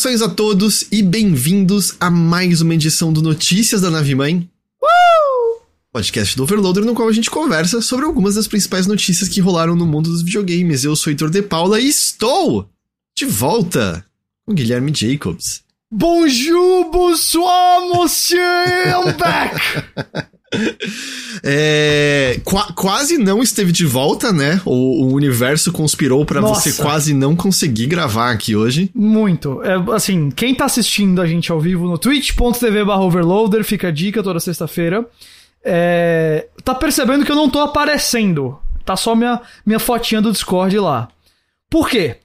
Saudações a todos e bem-vindos a mais uma edição do Notícias da Nave Mãe. Uh! Podcast do Overloader, no qual a gente conversa sobre algumas das principais notícias que rolaram no mundo dos videogames. Eu sou Heitor de Paula e estou de volta com Guilherme Jacobs. Bonjour, bonsoir, monsieur, I'm back! É, qu quase não esteve de volta, né? O, o universo conspirou para você quase não conseguir gravar aqui hoje. Muito. É, assim, quem tá assistindo a gente ao vivo no twitch.tv overloader, fica a dica toda sexta-feira, é, tá percebendo que eu não tô aparecendo. Tá só minha, minha fotinha do Discord lá. Por quê?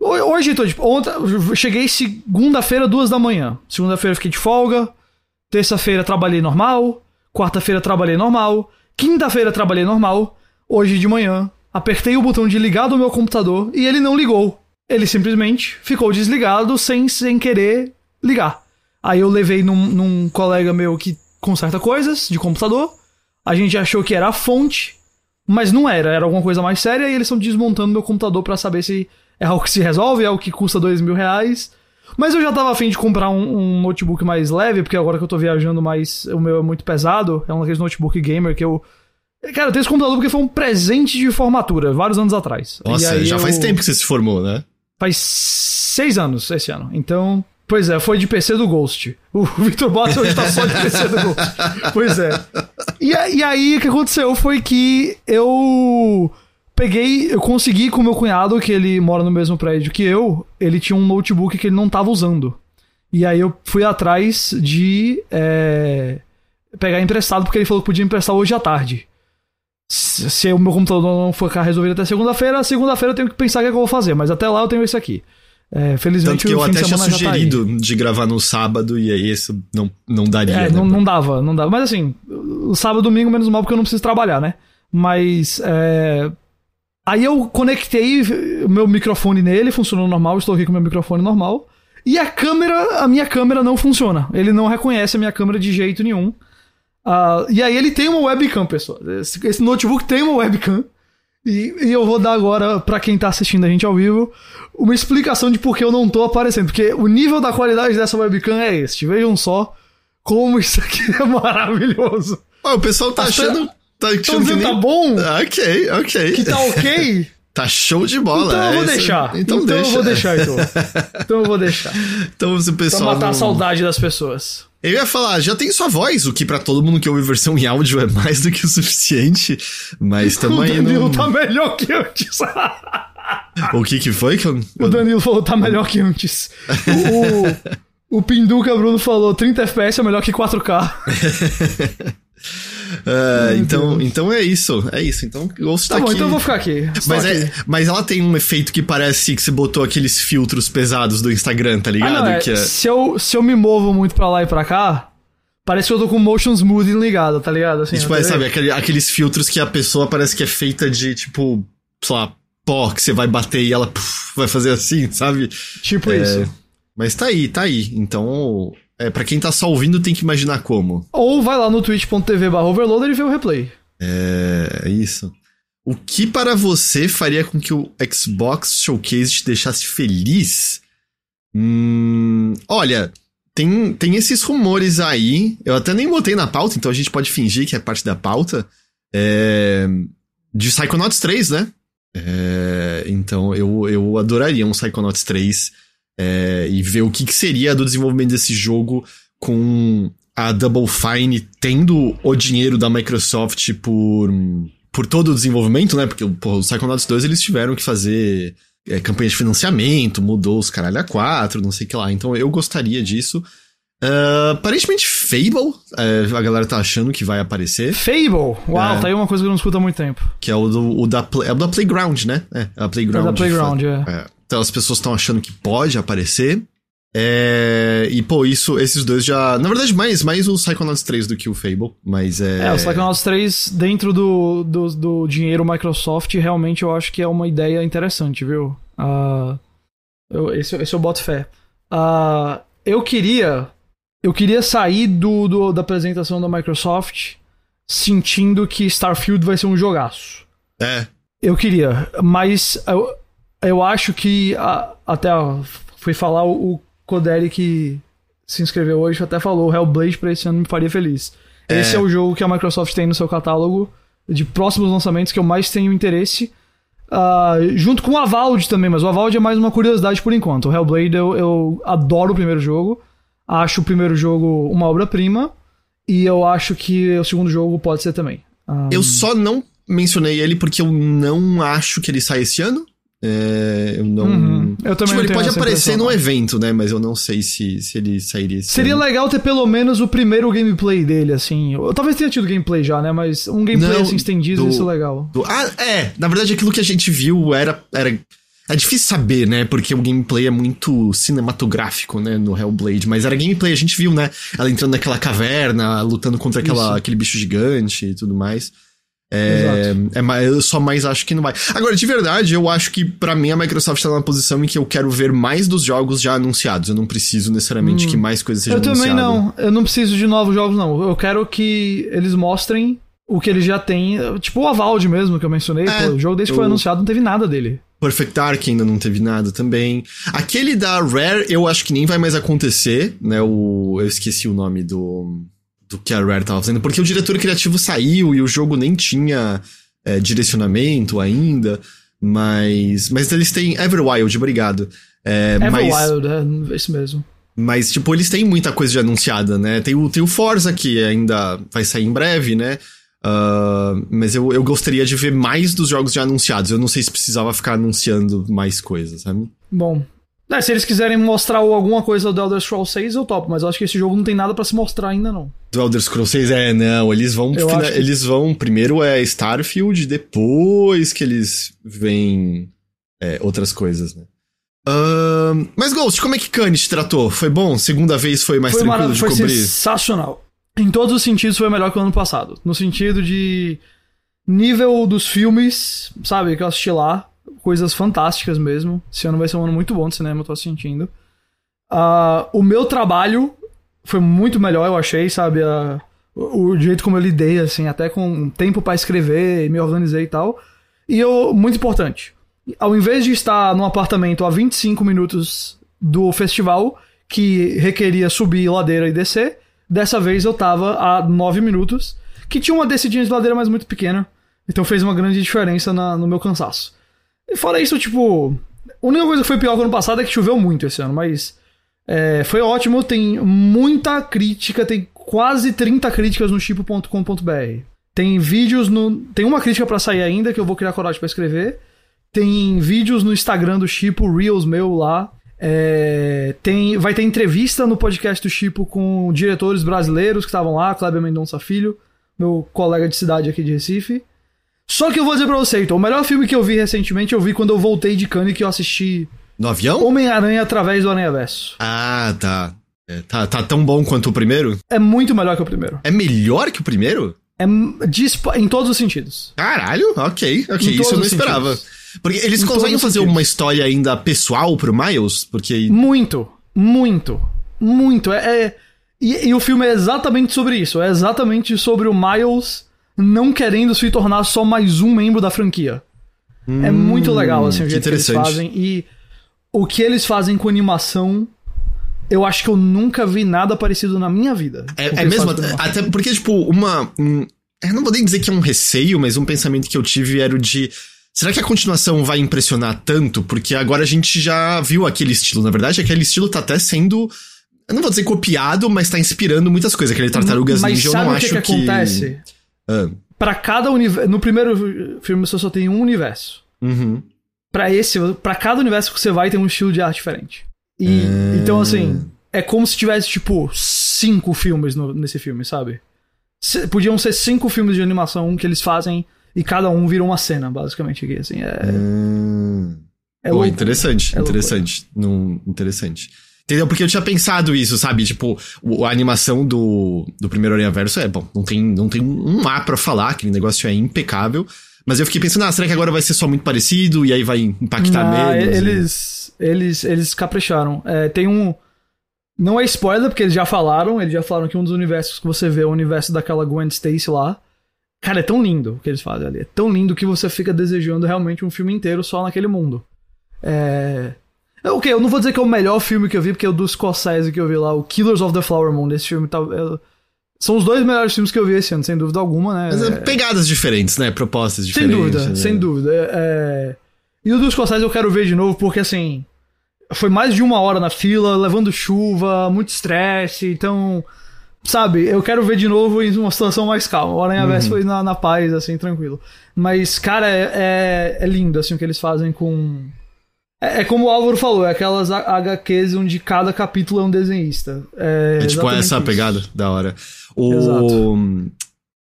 Hoje, tô, tipo, ontem, cheguei segunda-feira, duas da manhã. Segunda-feira fiquei de folga. Terça-feira trabalhei normal. Quarta-feira trabalhei normal. Quinta-feira trabalhei normal. Hoje de manhã, apertei o botão de ligar do meu computador e ele não ligou. Ele simplesmente ficou desligado sem, sem querer ligar. Aí eu levei num, num colega meu que conserta coisas de computador. A gente achou que era a fonte, mas não era. Era alguma coisa mais séria e eles estão desmontando meu computador para saber se é algo que se resolve, é algo que custa dois mil reais. Mas eu já tava afim de comprar um, um, notebook mais leve, porque agora que eu tô viajando mais, o meu é muito pesado. É um daqueles notebook gamer que eu. Cara, eu tenho esse computador porque foi um presente de formatura, vários anos atrás. Nossa, já eu... faz tempo que você se formou, né? Faz seis anos esse ano. Então, pois é, foi de PC do Ghost. O Victor Boss hoje tá só de PC do Ghost. Pois é. E, e aí, o que aconteceu foi que eu peguei, eu consegui com meu cunhado, que ele mora no mesmo prédio que eu, ele tinha um notebook que ele não tava usando. E aí eu fui atrás de é, pegar emprestado, porque ele falou que podia emprestar hoje à tarde. Se, se o meu computador não for resolvido até segunda-feira, segunda-feira eu tenho que pensar o que, é que eu vou fazer, mas até lá eu tenho esse aqui. É, felizmente Tanto que eu até tinha tá sugerido tá de gravar no sábado e aí isso não, não daria. É, né? não, não dava, não dava. Mas assim, sábado e domingo menos mal porque eu não preciso trabalhar, né? Mas é, Aí eu conectei o meu microfone nele, funcionou normal, estou aqui com o meu microfone normal. E a câmera, a minha câmera não funciona. Ele não reconhece a minha câmera de jeito nenhum. Uh, e aí ele tem uma webcam, pessoal. Esse, esse notebook tem uma webcam. E, e, eu vou dar agora, para quem tá assistindo a gente ao vivo, uma explicação de por que eu não tô aparecendo. Porque o nível da qualidade dessa webcam é este. Vejam só como isso aqui é maravilhoso. o pessoal tá achando Tá, então dizendo, nem... tá bom? Ok, ok. Que tá ok? Tá show de bola. Então eu vou é deixar. Então, então deixa. eu vou deixar, então. Então eu vou deixar. Então o pessoal. Pra matar não... a saudade das pessoas. Eu ia falar, já tem sua voz, o que para todo mundo que ouve versão em áudio é mais do que o suficiente. Mas no. O Danilo tá melhor que antes. o que que foi que eu... O Danilo falou tá melhor que antes. O, o, o Pinduca Bruno falou 30 FPS é melhor que 4K. Uh, então, então é isso, é isso. Então Ghost tá, tá bom, aqui. então eu vou ficar aqui. Mas, é, aqui. mas ela tem um efeito que parece que você botou aqueles filtros pesados do Instagram, tá ligado? Ah, não, é, que é... se, eu, se eu me movo muito pra lá e pra cá, Parece que eu tô com motion smoothing ligado, tá ligado? Assim, tipo, é, sabe, aquele, aqueles filtros que a pessoa parece que é feita de, tipo, sei lá, pó, que você vai bater e ela puf, vai fazer assim, sabe? Tipo é, isso. Mas tá aí, tá aí. Então, é, pra quem tá só ouvindo, tem que imaginar como. Ou vai lá no twitch.tv overloader e vê o replay. É, isso. O que para você faria com que o Xbox Showcase te deixasse feliz? Hum, olha, tem, tem esses rumores aí. Eu até nem botei na pauta, então a gente pode fingir que é parte da pauta. É, de Psychonauts 3, né? É, então eu, eu adoraria um Psychonauts 3 é, e ver o que, que seria do desenvolvimento desse jogo com a Double Fine tendo o dinheiro da Microsoft por, por todo o desenvolvimento, né? Porque porra, o Psychonauts 2 eles tiveram que fazer é, campanha de financiamento, mudou os caralho a 4, não sei o que lá. Então eu gostaria disso. Uh, aparentemente Fable, uh, a galera tá achando que vai aparecer. Fable? Uau, é, tá aí uma coisa que eu não escuto há muito tempo. Que é o, do, o da, é o da Playground, né? É, a Playground. É da Playground, é. é. Então as pessoas estão achando que pode aparecer. É, e, pô, isso, esses dois já. Na verdade, mais, mais o Psychonauts 3 do que o Fable, mas é. É, o Psychonauts 3, dentro do, do, do dinheiro Microsoft, realmente eu acho que é uma ideia interessante, viu? Uh, eu, esse, esse eu boto fé. Uh, eu queria. Eu queria sair do, do, da apresentação da Microsoft sentindo que Starfield vai ser um jogaço. É. Eu queria, mas eu, eu acho que a, até fui falar o, Coderi que se inscreveu hoje até falou, Hellblade pra esse ano me faria feliz. Esse é o jogo que a Microsoft tem no seu catálogo de próximos lançamentos que eu mais tenho interesse. Uh, junto com o Avald também, mas o Avald é mais uma curiosidade por enquanto. O Hellblade eu, eu adoro o primeiro jogo, acho o primeiro jogo uma obra-prima, e eu acho que o segundo jogo pode ser também. Um... Eu só não mencionei ele porque eu não acho que ele sai esse ano. É, eu não. Uhum. Eu também tipo, ele pode aparecer num evento, né? Mas eu não sei se, se ele sairia Seria ano. legal ter pelo menos o primeiro gameplay dele, assim. Eu, talvez tenha tido gameplay já, né? Mas um gameplay não, assim estendido, do, isso é legal. Do, ah, é. Na verdade, aquilo que a gente viu era. era é difícil saber, né? Porque o gameplay é muito cinematográfico, né? No Hellblade. Mas era gameplay, a gente viu, né? Ela entrando naquela caverna, lutando contra aquela, aquele bicho gigante e tudo mais. É, é, eu só mais acho que não vai. Agora, de verdade, eu acho que para mim a Microsoft tá numa posição em que eu quero ver mais dos jogos já anunciados. Eu não preciso necessariamente hum. que mais coisas sejam anunciadas. Eu também não. Eu não preciso de novos jogos, não. Eu quero que eles mostrem o que eles já têm. Tipo o Avald mesmo, que eu mencionei. É, Pô, o jogo desde que foi anunciado não teve nada dele. Perfect Dark ainda não teve nada também. Aquele da Rare, eu acho que nem vai mais acontecer, né? O, eu esqueci o nome do do que a Rare tava fazendo, porque o diretor criativo saiu e o jogo nem tinha é, direcionamento ainda, mas mas eles têm Everwild, obrigado. É, Everwild, mas, é isso mesmo. Mas, tipo, eles têm muita coisa já anunciada, né? Tem o, tem o Forza, que ainda vai sair em breve, né? Uh, mas eu, eu gostaria de ver mais dos jogos já anunciados. Eu não sei se precisava ficar anunciando mais coisas, sabe? Bom, é, se eles quiserem mostrar alguma coisa do Elder Scrolls 6, eu topo, mas eu acho que esse jogo não tem nada para se mostrar ainda, não. Do Elder Scrolls 6, é, não, eles vão. Fina, que... Eles vão. Primeiro é Starfield, depois que eles veem é, outras coisas, né? Mas Ghost, como é que Kanye te tratou? Foi bom? Segunda vez foi mais foi tranquilo de foi cobrir? Foi sensacional. Em todos os sentidos foi melhor que o ano passado. No sentido de nível dos filmes, sabe, que eu assisti lá coisas fantásticas mesmo. Esse ano vai ser um ano muito bom de cinema, eu tô sentindo. Uh, o meu trabalho foi muito melhor, eu achei, sabe? Uh, o, o, jeito como eu lidei, assim, até com tempo para escrever, me organizei e tal. E eu, muito importante, ao invés de estar num apartamento a 25 minutos do festival, que requeria subir ladeira e descer, dessa vez eu tava a 9 minutos, que tinha uma descidinha de ladeira, mas muito pequena. Então fez uma grande diferença na, no meu cansaço. E fora isso, tipo. A única coisa que foi pior que ano passado é que choveu muito esse ano, mas. É, foi ótimo, tem muita crítica, tem quase 30 críticas no chipo.com.br. Tem vídeos no. Tem uma crítica para sair ainda que eu vou criar coragem para escrever. Tem vídeos no Instagram do Chipo, Reels meu lá. É, tem, vai ter entrevista no podcast do Chipo com diretores brasileiros que estavam lá, Kleber Mendonça Filho, meu colega de cidade aqui de Recife. Só que eu vou dizer pra você, então, o melhor filme que eu vi recentemente, eu vi quando eu voltei de Cannes que eu assisti. No avião? Homem-Aranha através do Aranha Verso. Ah, tá. É, tá. Tá tão bom quanto o primeiro? É muito melhor que o primeiro. É melhor que o primeiro? É em todos os sentidos. Caralho, ok, ok. Isso eu não esperava. Porque eles em conseguem fazer uma história ainda pessoal pro Miles? Porque. Muito, muito, muito. É, é... E, e o filme é exatamente sobre isso. É exatamente sobre o Miles não querendo se tornar só mais um membro da franquia. É hum, é muito legal assim, o jeito que, que eles fazem. E o que eles fazem com animação eu acho que eu nunca vi nada parecido na minha vida. É, é mesmo, até porque, tipo, uma. Um, eu não vou nem dizer que é um receio, mas um pensamento que eu tive era o de. Será que a continuação vai impressionar tanto? Porque agora a gente já viu aquele estilo. Na verdade, aquele estilo tá até sendo. Eu não vou dizer copiado, mas tá inspirando muitas coisas. Aquele Tartarugas mas Ninja eu não acho que. Mas sabe o que acontece? Ah. Para cada universo. No primeiro filme você só tem um universo. Uhum. Para esse, para cada universo que você vai tem um estilo de arte diferente. E é... então assim, é como se tivesse tipo cinco filmes no, nesse filme, sabe? Se, podiam ser cinco filmes de animação que eles fazem e cada um vira uma cena, basicamente aqui, assim, é. Hum... É Pô, interessante, é interessante, interessante. Entendeu? Porque eu tinha pensado isso, sabe? Tipo, a animação do, do primeiro Aranha Verso é, bom, não tem, não tem um A pra falar, aquele negócio é impecável. Mas eu fiquei pensando, ah, será que agora vai ser só muito parecido e aí vai impactar não, menos? Eles, e... eles, eles capricharam. É, tem um. Não é spoiler, porque eles já falaram, eles já falaram que um dos universos que você vê é o universo daquela Gwen Stacy lá. Cara, é tão lindo o que eles fazem ali. É tão lindo que você fica desejando realmente um filme inteiro só naquele mundo. É. Ok, eu não vou dizer que é o melhor filme que eu vi, porque é o do Scorsese que eu vi lá, o Killers of the Flower Moon. Esse filme tá. é- são os dois melhores filmes que eu vi esse ano, sem dúvida alguma, né? Mas é É- pegadas diferentes, né? Propostas sem diferentes. dúvida, né? sem dúvida. É, é, E o do Scorsese eu quero ver de novo, porque assim. Foi mais de uma hora na fila, levando chuva, muito estresse, então. Sabe, eu quero ver de novo em uma situação mais calma. O Aranha Verso foi na, na paz, assim, tranquilo. Mas, cara, é, é, é lindo, assim, o que eles fazem com. É, é como o Álvaro falou, é aquelas HQs onde cada capítulo é um desenhista. É, É tipo essa isso. pegada da hora. O. Exato.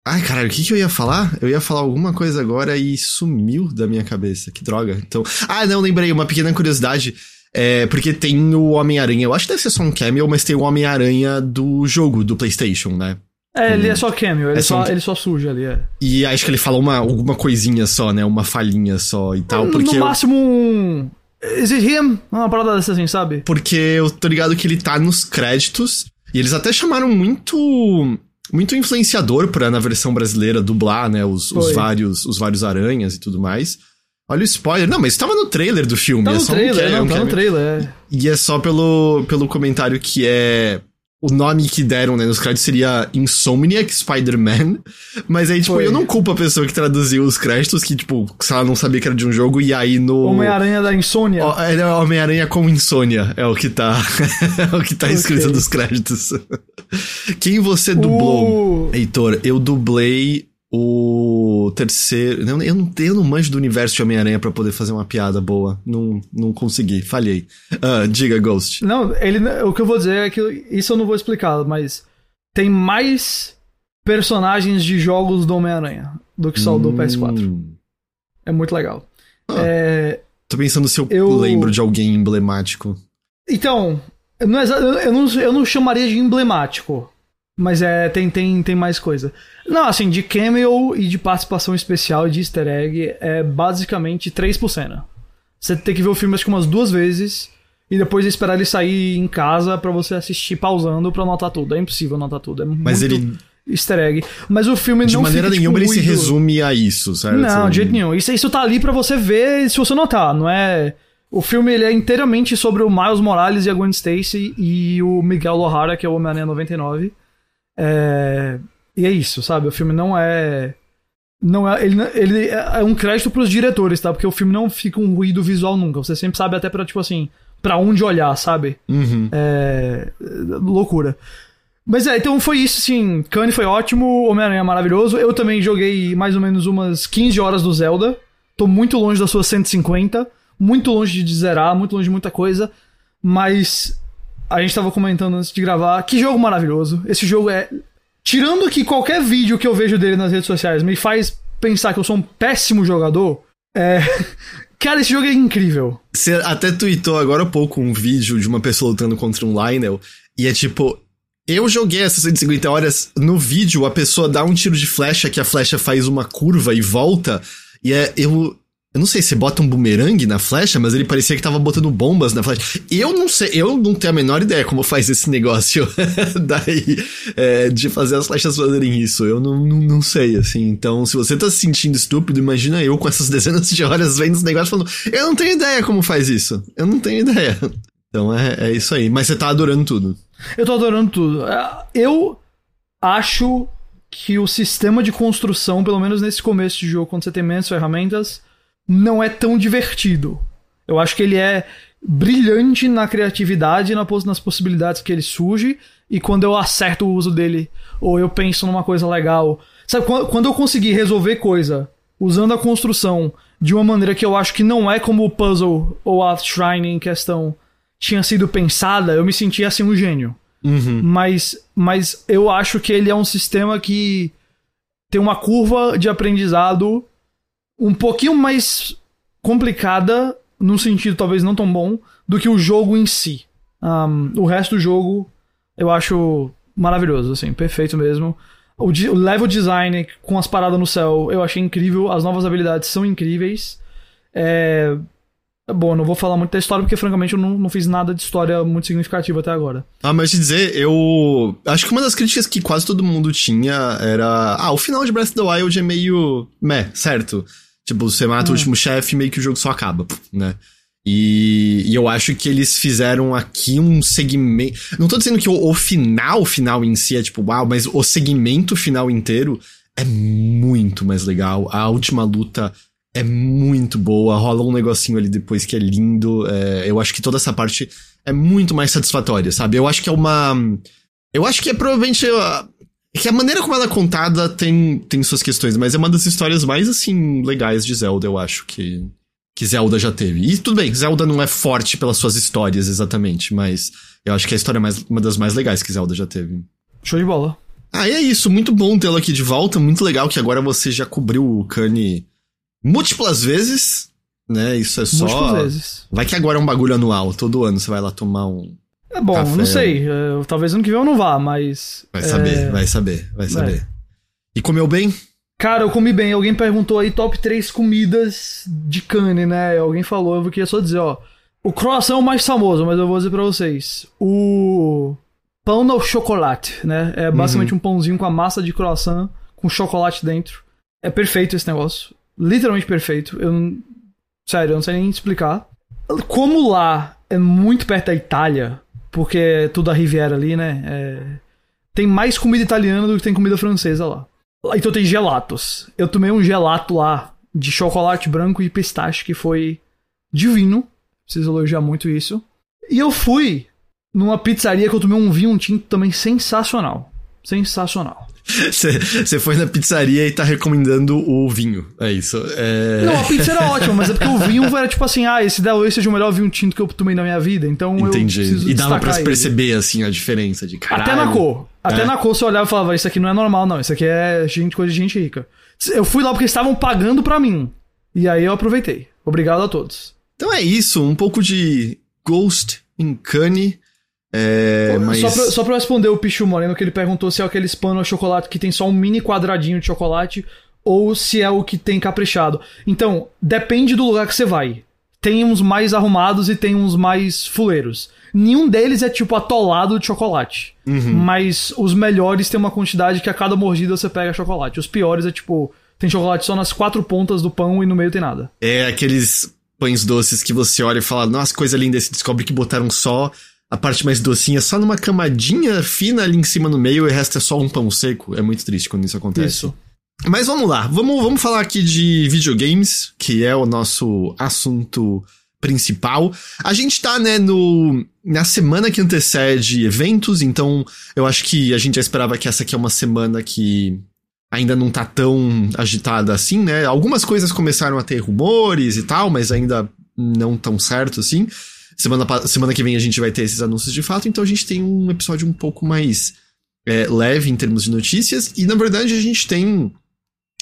Ai, caralho, o que, que eu ia falar? Eu ia falar alguma coisa agora e sumiu da minha cabeça. Que droga. Então. Ah, não, lembrei, uma pequena curiosidade. É, porque tem o Homem-Aranha. Eu acho que deve ser só um cameo, mas tem o Homem-Aranha do jogo, do PlayStation, né? É, ele é só cameo, ele, É só só, um- ele só suja ali, é. E acho que ele fala uma, alguma coisinha só, né? Uma falhinha só e tal. Porque no máximo um. Is it him? Uma parada dessa assim, sabe? porque eu tô ligado que ele tá nos créditos. E eles até chamaram muito. Muito influenciador pra, na versão brasileira, dublar, né? Os, os vários, os vários aranhas e tudo mais. Olha o spoiler. Não, mas tava no trailer do filme. Tá é no só um trailer, ca- não, um tá no trailer, é. E é só pelo, pelo comentário que é. O nome que deram, né, nos créditos seria Insomniac Spider-Man. Mas aí, tipo, Foi. eu não culpo a pessoa que traduziu os créditos, que, tipo, se ela não sabia que era de um jogo, e aí no. Homem-Aranha da Insônia. Ele é Homem-Aranha com insônia, é o que tá. é o que tá escrito Ok. nos créditos. Quem você dublou? O- Heitor, eu dublei o terceiro. Eu, eu, não, eu não manjo do universo de Homem-Aranha pra poder fazer uma piada boa. Não, não consegui, falhei. Ah, diga, Ghost. Não, ele, o que eu vou dizer é que isso eu não vou explicar, mas tem mais personagens de jogos do Homem-Aranha do que só o do PS4. Hum, É muito legal. Ah. É, tô pensando se eu, Eu- lembro de alguém emblemático. Então, não é eu, não, eu não chamaria de emblemático. Mas é, tem, tem, tem mais coisa. Não, assim, de cameo e de participação especial e de easter egg é basicamente 3 por cena. Você tem que ver o filme acho que umas duas vezes e depois esperar ele sair em casa pra você assistir pausando pra anotar tudo. É impossível anotar tudo. É Mas muito ele, easter egg. Mas o filme de não maneira fica, tipo, nenhuma, ele se muito- resume a isso, certo? não, de jeito nenhum. Isso, isso tá ali pra você ver se você notar, não é... O filme ele é inteiramente sobre o Miles Morales e a Gwen Stacy e o Miguel O'Hara, que é o Homem-Aranha 99. É... E é isso, sabe? O filme não é... Não é, ele, ele é um crédito pros diretores, tá? Porque o filme não fica um ruído visual nunca. Você sempre sabe até pra, tipo assim, pra onde olhar, sabe? Uhum. É. Loucura. Mas é, então foi isso, sim. Kanye foi ótimo, Homem-Aranha é maravilhoso. Eu também joguei mais ou menos umas 15 horas do Zelda. Tô muito longe das suas 150. Muito longe de zerar, muito longe de muita coisa. Mas a gente tava comentando antes de gravar. Que jogo maravilhoso. Esse jogo é. Tirando que qualquer vídeo que eu vejo dele nas redes sociais me faz pensar que eu sou um péssimo jogador. É. Cara, esse jogo é incrível. Você até tweetou agora há pouco um vídeo de uma pessoa lutando contra um Lionel, e é tipo. Eu joguei essas 150 horas, no vídeo a pessoa dá um tiro de flecha que a flecha faz uma curva e volta, e é. Eu. Eu não sei se bota um bumerangue na flecha, mas ele parecia que tava botando bombas na flecha. Eu não sei, eu não tenho a menor ideia como faz esse negócio daí, é, de fazer as flechas fazerem isso. Eu não, não, não sei, assim. Então, se você tá se sentindo estúpido, imagina eu com essas dezenas de horas vendo esse negócio falando, eu não tenho ideia como faz isso. Eu não tenho ideia. Então é, é isso aí. Mas você tá adorando tudo. Eu tô adorando tudo. É, Eu acho que o sistema de construção, pelo menos nesse começo de jogo, quando você tem menos ferramentas, não é tão divertido. Eu acho que ele é brilhante na criatividade na nas possibilidades que ele surge, e quando eu acerto o uso dele, ou eu penso numa coisa legal. Sabe, quan- quando eu conseguir resolver coisa usando a construção de uma maneira que eu acho que não é como o puzzle ou a shrine em questão tinha sido pensada, eu me senti assim um gênio. Uhum. Mas, mas eu acho que ele é um sistema que tem uma curva de aprendizado um pouquinho mais complicada, num sentido talvez não tão bom, do que o jogo em si. Um, o resto do jogo eu acho maravilhoso, assim, perfeito mesmo. O, o level design com as paradas no céu eu achei incrível, as novas habilidades são incríveis. É. Bom, eu não vou falar muito da história porque, francamente, eu não, não fiz nada de história muito significativa até agora. Ah, mas te dizer, eu. Acho que uma das críticas que quase todo mundo tinha era. Ah, o final de Breath of the Wild é meio. meh, certo? Tipo, você mata o Hum. último chefe e meio que o jogo só acaba, né? E, e, eu acho que eles fizeram aqui um segmento. Não tô dizendo que o, o final final em si é tipo, uau, mas o segmento final inteiro é muito mais legal. A última luta é muito boa, rola um negocinho ali depois que é lindo. É, eu acho que toda essa parte é muito mais satisfatória, sabe? Eu acho que é uma. Eu acho que é provavelmente. É que a maneira como ela é contada tem, tem suas questões, mas é uma das histórias mais, assim, legais de Zelda, eu acho que, que Zelda já teve. E tudo bem, Zelda não é forte pelas suas histórias exatamente, mas eu acho que a história é mais, uma das mais legais que Zelda já teve. Show de bola. Ah, e é isso, muito bom tê-lo aqui de volta, muito legal que agora você já cobriu o Kanye múltiplas vezes, né? Isso é só. Múltiplas vezes. Vai que agora é um bagulho anual, todo ano você vai lá tomar um. É bom, café. não sei. É, talvez ano que vem eu não vá, mas. Vai saber, é... vai saber, vai saber. É. E comeu bem? Cara, eu comi bem. Alguém perguntou aí top 3 comidas de cane, né? Alguém falou, eu queria só dizer, ó. O croissant é o mais famoso, mas eu vou dizer pra vocês. O pão no chocolate, né? É basicamente uhum. um pãozinho com a massa de croissant com chocolate dentro. É perfeito esse negócio literalmente perfeito. Eu não... Sério, eu não sei nem explicar. Como lá é muito perto da Itália, porque é tudo a Riviera ali, né? É... Tem mais comida italiana do que tem comida francesa lá. Então tem gelatos. Eu tomei um gelato lá de chocolate branco e pistache que foi divino. Preciso elogiar muito isso. E eu fui numa pizzaria que eu tomei um vinho tinto também sensacional. Sensacional. Você foi na pizzaria e tá recomendando o vinho. É isso. É... Não, a pizza era ótima, mas é porque o vinho era tipo assim, ah, esse talvez seja o melhor vinho tinto que eu tomei na minha vida. Então Entendi. eu preciso E dava pra se perceber, assim, a diferença de caralho. Até na cor. Até é. na cor você olhava e falava, isso aqui não é normal, não. Isso aqui é gente, coisa de gente rica. Eu fui lá porque estavam pagando pra mim. E aí eu aproveitei. Obrigado a todos. Então é isso, um pouco de Ghost in Cannes. É, mas... só, pra, só pra responder o Pichu Moreno, que ele perguntou se é aquele pano a chocolate que tem só um mini quadradinho de chocolate ou se é o que tem caprichado. Então, depende do lugar que você vai. Tem uns mais arrumados e tem uns mais fuleiros. Nenhum deles é tipo atolado de chocolate. Uhum. Mas os melhores tem uma quantidade que a cada mordida você pega chocolate. Os piores é tipo, tem chocolate só nas quatro pontas do pão e no meio tem nada. É aqueles pães doces que você olha e fala, nossa, coisa linda, e você descobre que botaram só a parte mais docinha só numa camadinha fina ali em cima no meio e o resto é só um pão seco. É muito triste quando isso acontece. Isso. Mas vamos lá, vamos, vamos falar aqui de videogames, que é o nosso assunto principal. A gente tá, né, no, na semana que antecede eventos, então eu acho que a gente já esperava que essa aqui é uma semana que ainda não tá tão agitada assim, né? Algumas coisas começaram a ter rumores e tal, mas ainda não tão certo assim. Semana, semana que vem a gente vai ter esses anúncios de fato, então a gente tem um episódio um pouco mais é, leve em termos de notícias. E na verdade a gente tem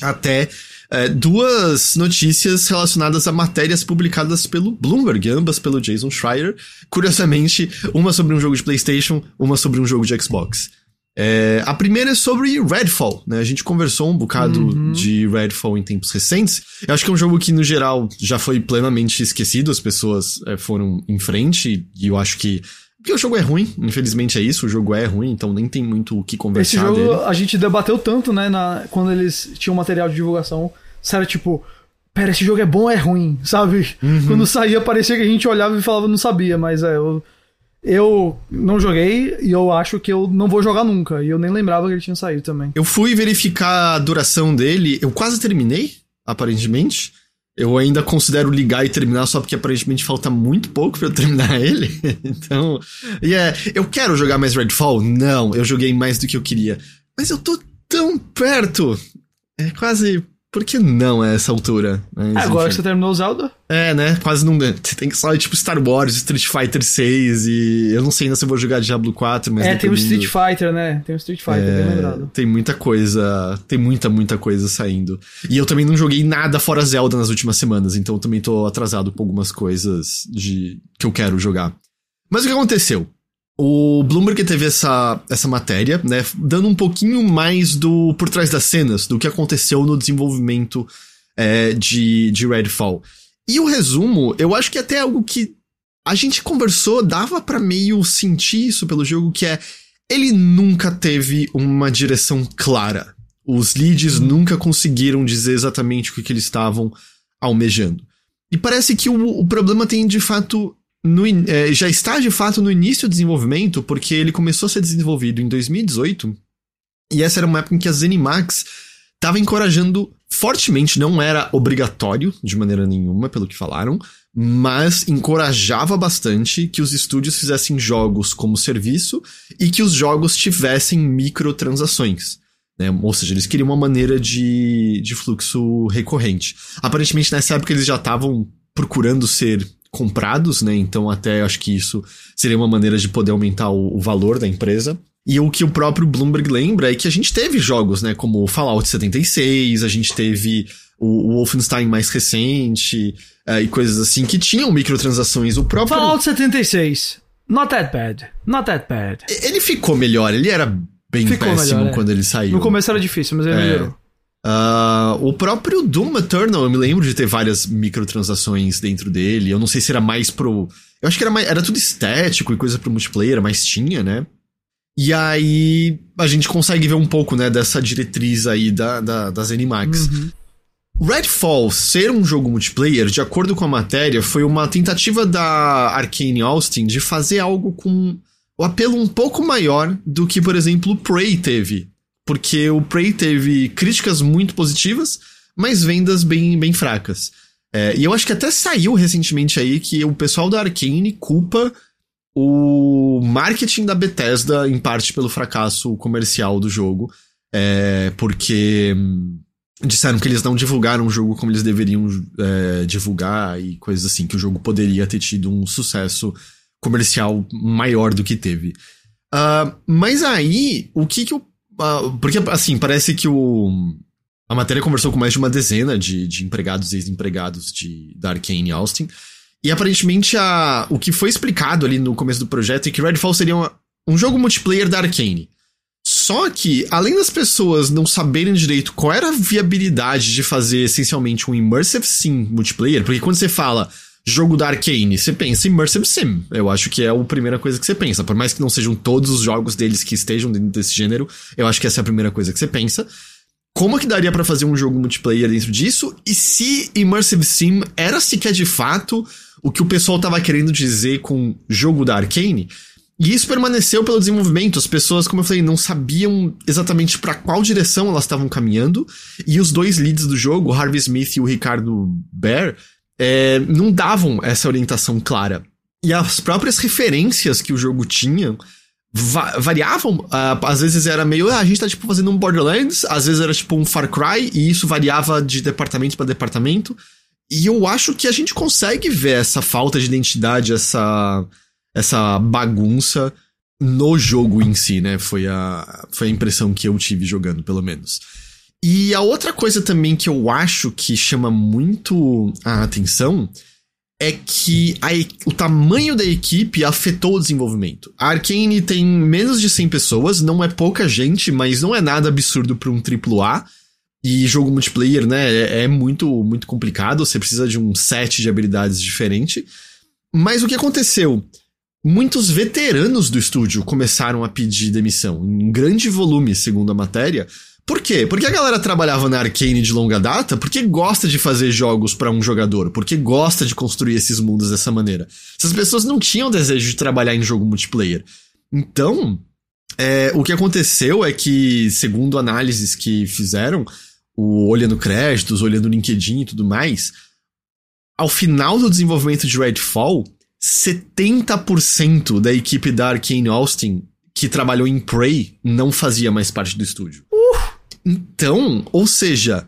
até é, duas notícias relacionadas a matérias publicadas pelo Bloomberg, ambas pelo Jason Schreier. Curiosamente, uma sobre um jogo de PlayStation, uma sobre um jogo de Xbox. É, a primeira é sobre Redfall, né? A gente conversou um bocado uhum. de Redfall em tempos recentes. Eu acho que é um jogo que, no geral, já foi plenamente esquecido, as pessoas é, foram em frente, e eu acho que. Porque o jogo é ruim, infelizmente é isso, o jogo é ruim, então nem tem muito o que conversar. Esse jogo dele. a gente debateu tanto, né, na, quando eles tinham material de divulgação. Sério, tipo, pera, esse jogo é bom ou é ruim, sabe? Uhum. Quando saía, parecia que a gente olhava e falava, não sabia, mas é. Eu eu não joguei e eu acho que eu não vou jogar nunca. E eu nem lembrava que ele tinha saído também. Eu fui verificar a duração dele, eu quase terminei, aparentemente. Eu ainda considero ligar e terminar só porque aparentemente falta muito pouco para eu terminar ele. então, e yeah, é, eu quero jogar mais Redfall? Não, eu joguei mais do que eu queria. Mas eu tô tão perto. É quase por que não a essa altura? Mas, é, Agora que você terminou o Zelda? É, né? Quase não. Você tem que só tipo Star Wars, Street Fighter 6 e. Eu não sei ainda se eu vou jogar Diablo 4, mas. É, tem o Street Fighter, né? Tem o Street Fighter, é, bem lembrado. Tem muita coisa. Tem muita, muita coisa saindo. E eu também não joguei nada fora Zelda nas últimas semanas, então eu também tô atrasado por algumas coisas de que eu quero jogar. Mas o que aconteceu? O Bloomberg teve essa, essa matéria, né, dando um pouquinho mais do por trás das cenas, do que aconteceu no desenvolvimento é, de, de Redfall. E o resumo, eu acho que até algo que a gente conversou, dava para meio sentir isso pelo jogo, que é ele nunca teve uma direção clara. Os leads hum. nunca conseguiram dizer exatamente o que, que eles estavam almejando. E parece que o, o problema tem de fato. No, é, já está de fato no início do desenvolvimento, porque ele começou a ser desenvolvido em 2018. E essa era uma época em que a Zenimax estava encorajando fortemente, não era obrigatório de maneira nenhuma, pelo que falaram, mas encorajava bastante que os estúdios fizessem jogos como serviço e que os jogos tivessem microtransações. Né? Ou seja, eles queriam uma maneira de, de fluxo recorrente. Aparentemente, nessa época, eles já estavam procurando ser comprados, né? Então, até acho que isso seria uma maneira de poder aumentar o, o valor da empresa. E o que o próprio Bloomberg lembra é que a gente teve jogos, né? Como Fallout 76, a gente teve o, o Wolfenstein mais recente uh, e coisas assim que tinham microtransações. O próprio. Fallout 76. Not that bad. Not that bad. Ele ficou melhor, ele era bem Ficou péssimo melhor, é. quando ele saiu. No começo era difícil, mas ele É. melhorou. Ah, o próprio Doom Eternal, eu me lembro de ter várias microtransações dentro dele. Eu não sei se era mais pro. Eu acho que era, mais, era tudo estético e coisa pro multiplayer, mas tinha, né? E aí a gente consegue ver um pouco, né, dessa diretriz aí da, da, das Animax. Uhum. Redfall ser um jogo multiplayer, de acordo com a matéria, foi uma tentativa da Arkane Austin de fazer algo com o apelo um pouco maior do que, por exemplo, o Prey teve. Porque o Prey teve críticas muito positivas, mas vendas bem, bem fracas. É, e eu acho que até saiu recentemente aí que o pessoal da Arkane culpa o marketing da Bethesda, em parte pelo fracasso comercial do jogo. É, porque hum, disseram que eles não divulgaram o jogo como eles deveriam é, divulgar e coisas assim, que o jogo poderia ter tido um sucesso comercial maior do que teve. Ah, mas aí, o que que o. ah, porque, assim, parece que o. A matéria conversou com mais de uma dezena de, de empregados e ex-empregados de, da Arkane Austin. E aparentemente a, o que foi explicado ali no começo do projeto é que Redfall seria uma- um jogo multiplayer da Arkane. Só que, além das pessoas não saberem direito qual era a viabilidade de fazer essencialmente um Immersive Sim multiplayer, porque quando você fala jogo da Arkane, você pensa em Immersive Sim. Eu acho que é a primeira coisa que você pensa. Por mais que não sejam todos os jogos deles que estejam dentro desse gênero, eu acho que essa é a primeira coisa que você pensa. Como que daria pra fazer um jogo multiplayer dentro disso? E se Immersive Sim era sequer de fato o que o pessoal tava querendo dizer com jogo da Arkane? E isso permaneceu pelo desenvolvimento. As pessoas, como eu falei, não sabiam exatamente pra qual direção elas estavam caminhando. E os dois leads do jogo, Harvey Smith e o Ricardo Bear, é, não davam essa orientação clara. E as próprias referências que o jogo tinha va- variavam. Ah, às vezes era meio, ah, a gente tá tipo fazendo um Borderlands, às vezes era tipo um Far Cry, e isso variava de departamento para departamento. E eu acho que a gente consegue ver essa falta de identidade, essa, essa bagunça no jogo em si, né? Foi a, foi a impressão que eu tive jogando, pelo menos. E a outra coisa também que eu acho que chama muito a atenção é que a o tamanho da equipe afetou o desenvolvimento. A Arkane tem menos de 100 pessoas, não é pouca gente, mas não é nada absurdo para um AAA. E jogo multiplayer, né, é, é muito, muito complicado, você precisa de um set de habilidades diferente. Mas o que aconteceu? Muitos veteranos do estúdio começaram a pedir demissão, em grande volume, segundo a matéria. Por quê? Porque a galera trabalhava na Arcane de longa data, porque gosta de fazer jogos pra um jogador, porque gosta de construir esses mundos dessa maneira. Essas pessoas não tinham desejo de trabalhar em jogo multiplayer. Então, é, o que aconteceu é que, segundo análises que fizeram, o olhando créditos, olhando LinkedIn e tudo mais, ao final do desenvolvimento de Redfall, 70% da equipe da Arkane Austin que trabalhou em Prey não fazia mais parte do estúdio. Então, ou seja,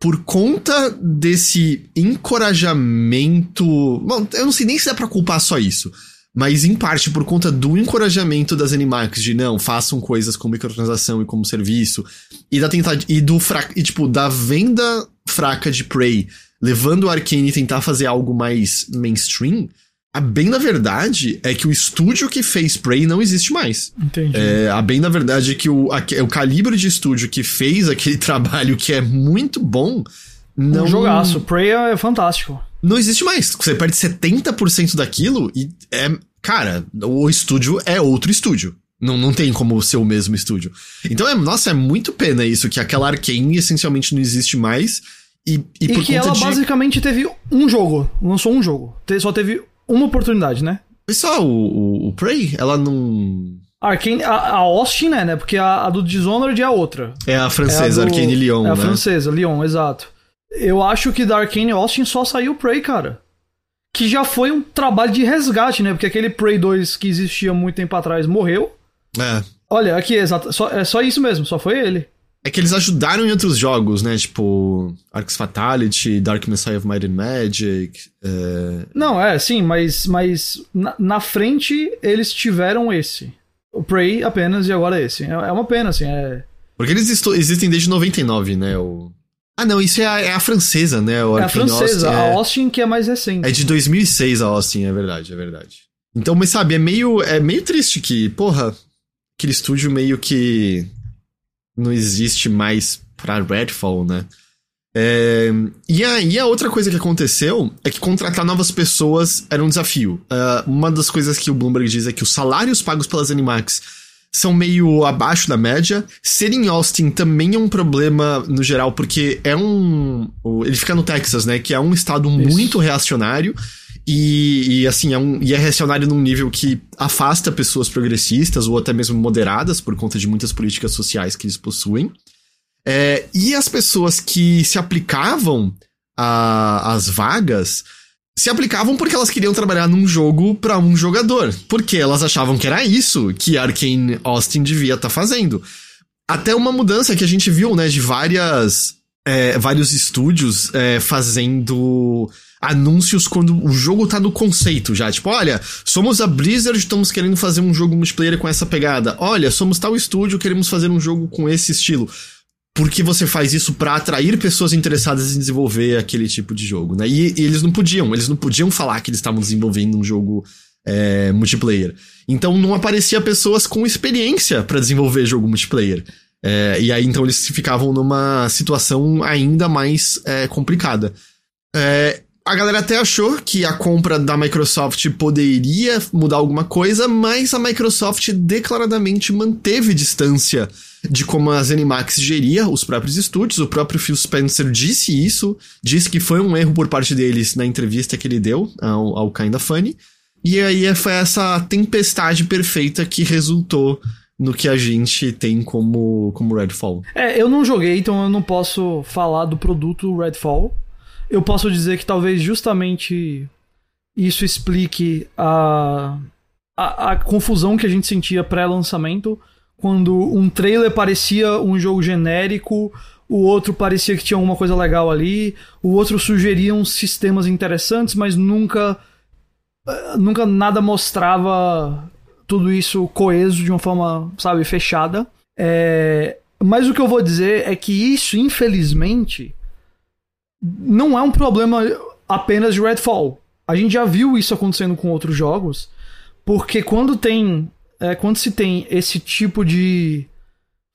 por conta desse encorajamento. Bom, eu não sei nem se dá pra culpar só isso. Mas em parte por conta do encorajamento das Animax de não, façam coisas com microtransação e como serviço. E da tentad e do fra e tipo, da venda fraca de Prey, levando o Arkane a tentar fazer algo mais mainstream. A bem da verdade é que o estúdio que fez Prey não existe mais. Entendi. É, a bem da verdade é que o, aque- o calibre de estúdio que fez aquele trabalho que é muito bom não, Um jogaço. Prey é fantástico. não existe mais. Você perde 70% daquilo e é. Cara, o estúdio é outro estúdio. Não, não tem como ser o mesmo estúdio. Então, é, nossa, é muito pena isso, que aquela Arkane essencialmente não existe mais. E, e, e que ela de... basicamente teve um jogo, lançou um jogo. Só teve uma oportunidade, né? Foi só o, o, o Prey? Ela não. Arkane, a, a Austin, né, né? Porque a, a, do Dishonored é a outra. É a francesa, é a do, Arkane Lyon, É a né? francesa, Lyon, exato. Eu acho que da Arkane Austin só saiu o Prey, cara. Que já foi um trabalho de resgate, né? Porque aquele Prey 2 que existia muito tempo atrás morreu. É. Olha, aqui, exato. Só, é só isso mesmo, só foi ele. É que eles ajudaram em outros jogos, né? Tipo, Arx Fatality, Dark Messiah of Might and Magic. É... Não, é, sim, mas, mas na, na, frente eles tiveram esse. O Prey apenas e agora esse. É, é uma pena, assim. É... Porque eles existem desde 99, né? O... Ah, não, isso é a, é a francesa, né? O é a francesa, Austin, a é... Austin que é mais recente. É de 2006 a Austin, é verdade, é verdade. Então, mas sabe, é meio, é meio triste que, porra, aquele estúdio meio que não existe mais pra Redfall, né? É, e, a, e a outra coisa que aconteceu é que contratar novas pessoas era um desafio. Uh, uma das coisas que o Bloomberg diz é que os salários pagos pelas Animax são meio abaixo da média. Ser em Austin também é um problema no geral, porque é um. Ele fica no Texas, né? Que é um estado Isso. muito reacionário. E, e, assim, é, um, e é reacionário num nível que afasta pessoas progressistas ou até mesmo moderadas por conta de muitas políticas sociais que eles possuem. É, e as pessoas que se aplicavam às vagas se aplicavam porque elas queriam trabalhar num jogo para um jogador. Porque elas achavam que era isso que Arkane Austin devia estar tá fazendo. Até uma mudança que a gente viu, né, de várias. É, vários estúdios é, fazendo anúncios quando o jogo tá no conceito já. Tipo, olha, somos a Blizzard, estamos querendo fazer um jogo multiplayer com essa pegada. Olha, somos tal estúdio, queremos fazer um jogo com esse estilo. Porque você faz isso para atrair pessoas interessadas em desenvolver aquele tipo de jogo, né? E, e eles não podiam, eles não podiam falar que eles estavam desenvolvendo um jogo é, multiplayer. Então não aparecia pessoas com experiência para desenvolver jogo multiplayer. É, e aí então eles ficavam numa situação ainda mais é, complicada. É, a galera até achou que a compra da Microsoft poderia mudar alguma coisa, mas a Microsoft declaradamente manteve distância de como a ZeniMax geria os próprios estúdios. O próprio Phil Spencer disse isso, disse que foi um erro por parte deles na entrevista que ele deu ao, ao Kinda Funny. E aí foi essa tempestade perfeita que resultou no que a gente tem como, como Redfall. É, eu não joguei, então eu não posso falar do produto Redfall eu posso dizer que talvez justamente isso explique a, a, a confusão que a gente sentia pré-lançamento, quando um trailer parecia um jogo genérico, o outro parecia que tinha alguma coisa legal ali, o outro sugeria uns sistemas interessantes, mas nunca eh, nunca nada mostrava tudo isso coeso de uma forma, sabe, fechada. É, mas o que eu vou dizer é que isso, infelizmente, não é um problema apenas de Redfall. A gente já viu isso acontecendo com outros jogos, porque quando tem. É, quando se tem esse tipo de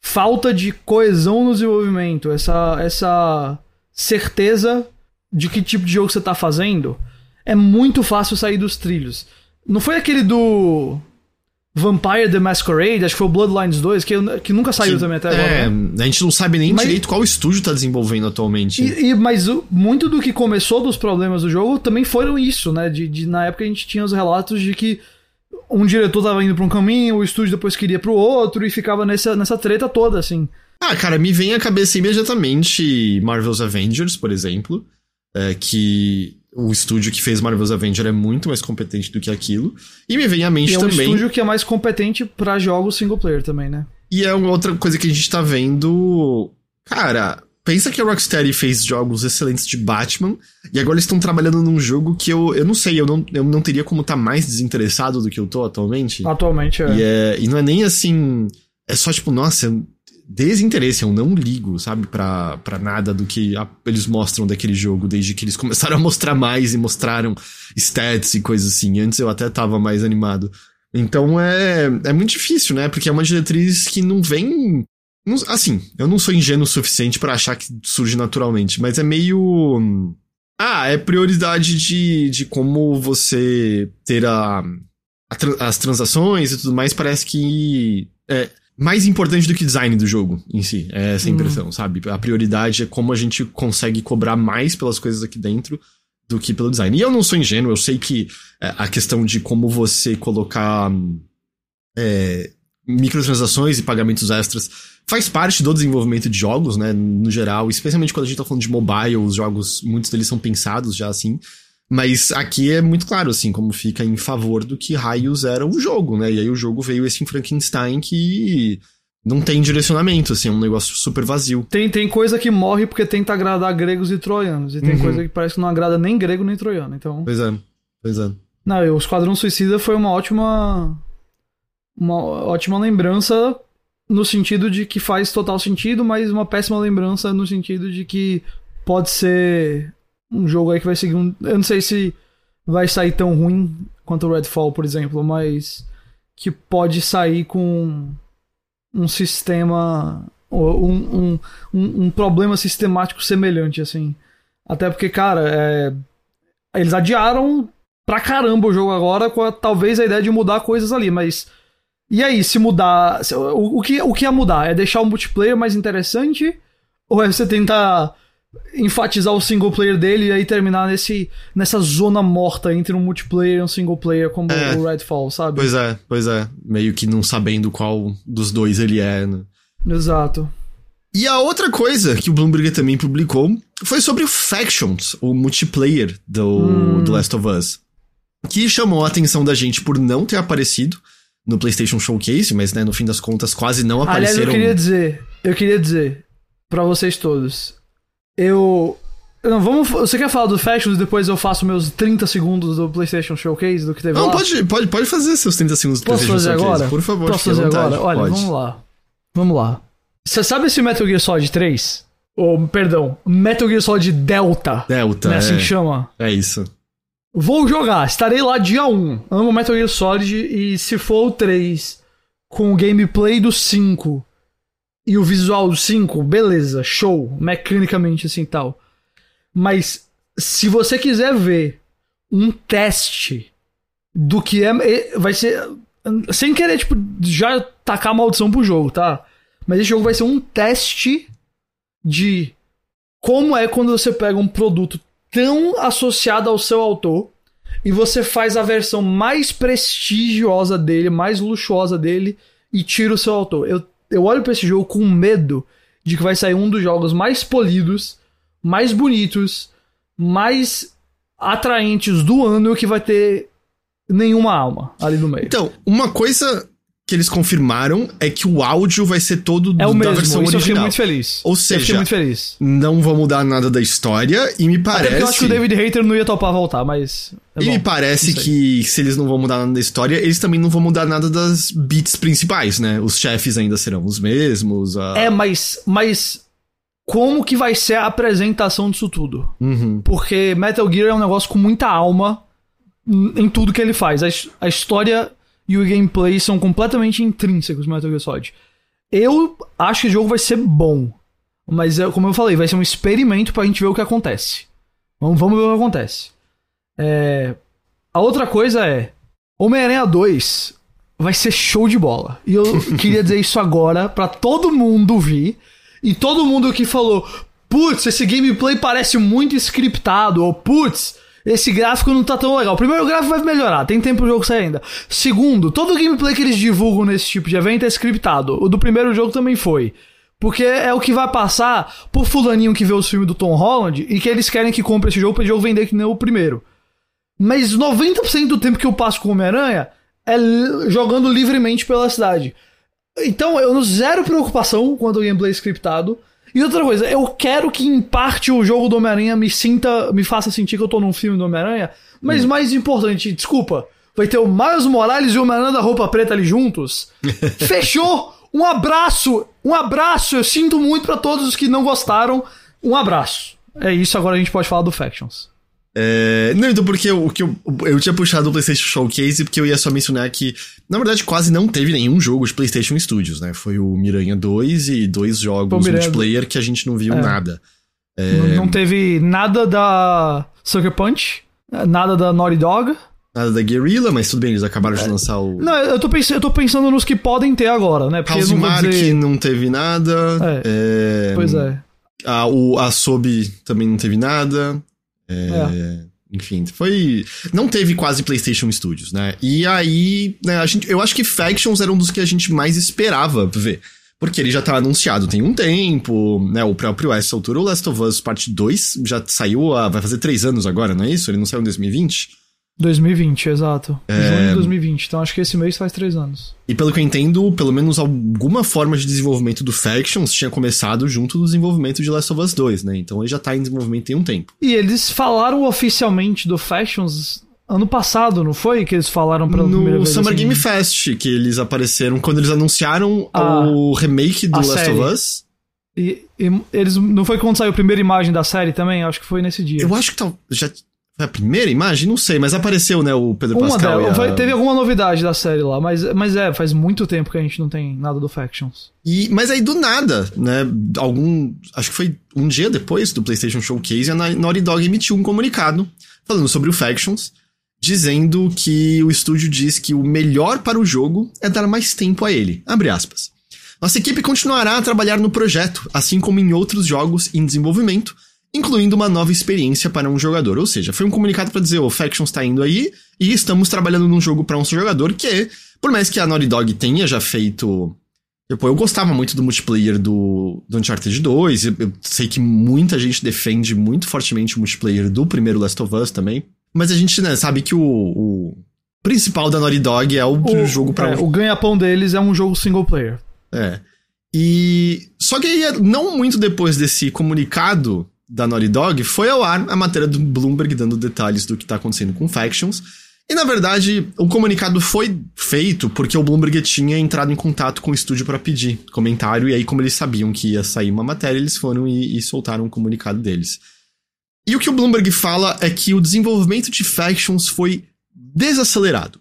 falta de coesão no desenvolvimento, essa, essa certeza de que tipo de jogo você está fazendo, é muito fácil sair dos trilhos. Não foi aquele do Vampire the Masquerade, acho que foi o Bloodlines 2, que, que nunca saiu Sim, também até agora. É, né? a gente não sabe nem mas, direito qual estúdio tá desenvolvendo atualmente. E, e, mas muito do que começou dos problemas do jogo também foram isso, né? De, de, na época a gente tinha os relatos de que um diretor tava indo pra um caminho, o estúdio depois queria pro outro e ficava nessa, nessa treta toda, assim. Ah, cara, me vem à cabeça imediatamente Marvel's Avengers, por exemplo, é, que o estúdio que fez Marvel's Avenger é muito mais competente do que aquilo. E me vem à mente e é também. É um estúdio que é mais competente para jogos single player também, né? E é uma outra coisa que a gente tá vendo. Cara, pensa que a Rocksteady fez jogos excelentes de Batman, e agora eles estão trabalhando num jogo que eu, eu não sei, eu não, eu não teria como estar tá mais desinteressado do que eu tô atualmente. Atualmente, é. E, é, e não é nem assim. É só tipo, nossa, desinteresse, eu não ligo, sabe, pra, nada do que a, eles mostram daquele jogo, desde que eles começaram a mostrar mais e mostraram stats e coisas assim. Antes eu até tava mais animado. Então é, é muito difícil, né? Porque é uma diretriz que não vem. Não, assim, eu não sou ingênuo o suficiente para achar que surge naturalmente, mas é meio. Ah, é prioridade de, de como você ter a, a as transações e tudo mais. Parece que. É, mais importante do que design do jogo em si. É essa a impressão, hum. sabe? A prioridade é como a gente consegue cobrar mais pelas coisas aqui dentro do que pelo design. E eu não sou ingênuo, eu sei que é, a questão de como você colocar é, microtransações e pagamentos extras faz parte do desenvolvimento de jogos, né, no geral, especialmente quando a gente tá falando de mobile, os jogos, muitos deles são pensados já assim. Mas aqui é muito claro, assim, como fica em favor do que raios era o jogo, né? E aí o jogo veio esse Frankenstein que não tem direcionamento, assim, é um negócio super vazio. Tem, tem coisa que morre porque tenta agradar gregos e troianos. E tem uhum. coisa que parece que não agrada nem grego nem troiano, então... Pois é, pois é. Não, o Esquadrão Suicida foi uma ótima... Uma ótima lembrança no sentido de que faz total sentido, mas uma péssima lembrança no sentido de que pode ser um jogo aí que vai seguir um. Eu não sei se vai sair tão ruim quanto o Redfall, por exemplo, mas que pode sair com um sistema. Um, um, um, um problema sistemático semelhante, assim. Até porque, cara, é, eles adiaram pra caramba o jogo agora com a, talvez a ideia de mudar coisas ali, mas. E aí, se mudar. O, o, que, o que ia mudar? É deixar o multiplayer mais interessante? Ou é você tentar enfatizar o single player dele e aí terminar nesse, nessa zona morta entre um multiplayer e um single player como é, o Redfall, sabe? Pois é, pois é. Meio que não sabendo qual dos dois ele é, né? Exato. E a outra coisa que o Bloomberg também publicou foi sobre o Factions, o multiplayer do, hum. do Last of Us. Que chamou a atenção da gente por não ter aparecido no PlayStation Showcase, mas né, no fim das contas quase não apareceram. Aliás, eu queria dizer, eu queria dizer para vocês todos, eu. Não, vamos. Você quer falar do Factions e depois eu faço meus 30 segundos do PlayStation Showcase, do que teve não, lá? Pode, pode, pode fazer seus 30 segundos do Posso PlayStation fazer Showcase, agora? por favor. Posso fazer vontade, agora? Olha, pode. vamos lá. Vamos lá. Você sabe esse Metal Gear Solid 3? Ou, perdão, Metal Gear Solid Delta. Delta, é é assim que chama? É isso. Vou jogar, estarei lá dia 1. Amo Metal Gear Solid e se for o 3 com o gameplay do 5 e o visual do 5, beleza, show, mecanicamente assim tal. Mas se você quiser ver um teste do que é. Vai ser. Sem querer, tipo, já tacar maldição pro jogo, tá? Mas esse jogo vai ser um teste de como é quando você pega um produto tão associado ao seu autor e você faz a versão mais prestigiosa dele, mais luxuosa dele e tira o seu autor. Eu, eu olho para esse jogo com medo de que vai sair um dos jogos mais polidos mais bonitos, mais atraentes do ano que vai ter nenhuma alma ali no meio. Então, uma coisa que eles confirmaram é que o áudio vai ser todo é o da mesmo, versão isso original. Eu fiquei muito feliz. Ou seja, eu fiquei muito feliz. não vão mudar nada da história e me parece. Até eu acho que o David Hater não ia topar voltar, mas. É e bom, me parece que se eles não vão mudar nada da história, eles também não vão mudar nada das beats principais, né? Os chefes ainda serão os mesmos. A... É, mas, mas como que vai ser a apresentação disso tudo. Uhum. Porque Metal Gear é um negócio com muita alma em tudo que ele faz. A, a história e o gameplay são completamente intrínsecos no Metal Gear Solid. Eu acho que o jogo vai ser bom. Mas, é, como eu falei, vai ser um experimento pra gente ver o que acontece. Vamos, vamos ver o que acontece. É... A outra coisa é... Homem-Aranha 2 vai ser show de bola. E eu queria dizer isso agora para todo mundo vir e todo mundo que falou, putz, esse gameplay parece muito scriptado, ou putz, esse gráfico não tá tão legal. Primeiro, o gráfico vai melhorar, tem tempo o jogo sair ainda. Segundo, todo gameplay que eles divulgam nesse tipo de evento é scriptado. O do primeiro jogo também foi. Porque é o que vai passar por fulaninho que vê os filmes do Tom Holland e que eles querem que compre esse jogo pra o jogo vender que nem o primeiro. Mas 90% do tempo que eu passo com o Homem-Aranha é jogando livremente pela cidade. Então, eu não zero preocupação quanto ao gameplay scriptado. E outra coisa, eu quero que em parte o jogo do Homem-Aranha me sinta, me faça sentir que eu tô num filme do Homem-Aranha. Mas hum. mais importante, desculpa, vai ter o Miles Morales e o Homem-Aranha da roupa preta ali juntos. Fechou! Um abraço! Um abraço! Eu sinto muito para todos os que não gostaram. Um abraço. É isso, agora a gente pode falar do Factions. É, não, então porque o que eu, eu tinha puxado o PlayStation Showcase porque eu ia só mencionar que, na verdade, quase não teve nenhum jogo de PlayStation Studios, né? Foi o Miranha 2 e dois jogos multiplayer que a gente não viu é. nada. É... Não, não, teve nada da Sucker Punch, nada da Naughty Dog. nada da Guerrilla, mas tudo bem, eles acabaram de lançar o. Não, eu tô, pensando, eu tô pensando nos que podem ter agora, né? Porque Housemark não, dizer... não teve nada. É. é... Pois é. A, o, a Sob também não teve nada. É... Enfim, foi. Não teve quase PlayStation Studios, né? E aí, né, a gente, eu acho que Factions era um dos que a gente mais esperava ver. Porque ele já tá anunciado tem um tempo, né? O próprio essa altura, o Last of Us Parte 2 já saiu há. vai fazer três anos agora, não é isso? Ele não saiu em 2020? 2020, exato. É... Junho de 2020. Então acho que esse mês faz três anos. E pelo que eu entendo, pelo menos alguma forma de desenvolvimento do Factions tinha começado junto do desenvolvimento de Last of Us 2, né? Então ele já tá em desenvolvimento tem um tempo. E eles falaram oficialmente do Factions ano passado, não foi? Que eles falaram pela no primeira vez? No Summer assim? Game Fest, que eles apareceram quando eles anunciaram a, o remake do Last série. of Us. E, e, eles não foi quando saiu a primeira imagem da série também? Acho que foi nesse dia. Eu acho que tá, já foi a primeira imagem? Não sei, mas apareceu, né, o Pedro Uma Pascal. Dela, a... Teve alguma novidade da série lá, mas, mas é, faz muito tempo que a gente não tem nada do Factions. E, mas aí do nada, né, algum. Acho que foi um dia depois do PlayStation Showcase, a Naughty Dog emitiu um comunicado falando sobre o Factions, dizendo que o estúdio diz que o melhor para o jogo é dar mais tempo a ele. Abre aspas. Nossa equipe continuará a trabalhar no projeto, assim como em outros jogos em desenvolvimento incluindo uma nova experiência para um jogador. Ou seja, foi um comunicado para dizer, o Factions está indo aí e estamos trabalhando num jogo para um jogador que, por mais que a Naughty Dog tenha já feito Tipo, eu gostava muito do multiplayer do, do Uncharted 2. Eu, eu, sei que muita gente defende muito fortemente o multiplayer do primeiro Last of Us também. Mas a gente, né, sabe que o, o principal da Naughty Dog é o, o jogo para é. O ganha-pão deles é um jogo single player. É. E. Só que aí, não muito depois desse comunicado da Naughty Dog, foi ao ar a matéria do Bloomberg dando detalhes do que está acontecendo com Factions. E na verdade, o comunicado foi feito porque o Bloomberg tinha entrado em contato com o estúdio para pedir comentário, e aí, como eles sabiam que ia sair uma matéria, eles foram e, e soltaram o comunicado deles. E o que o Bloomberg fala é que o desenvolvimento de Factions foi desacelerado.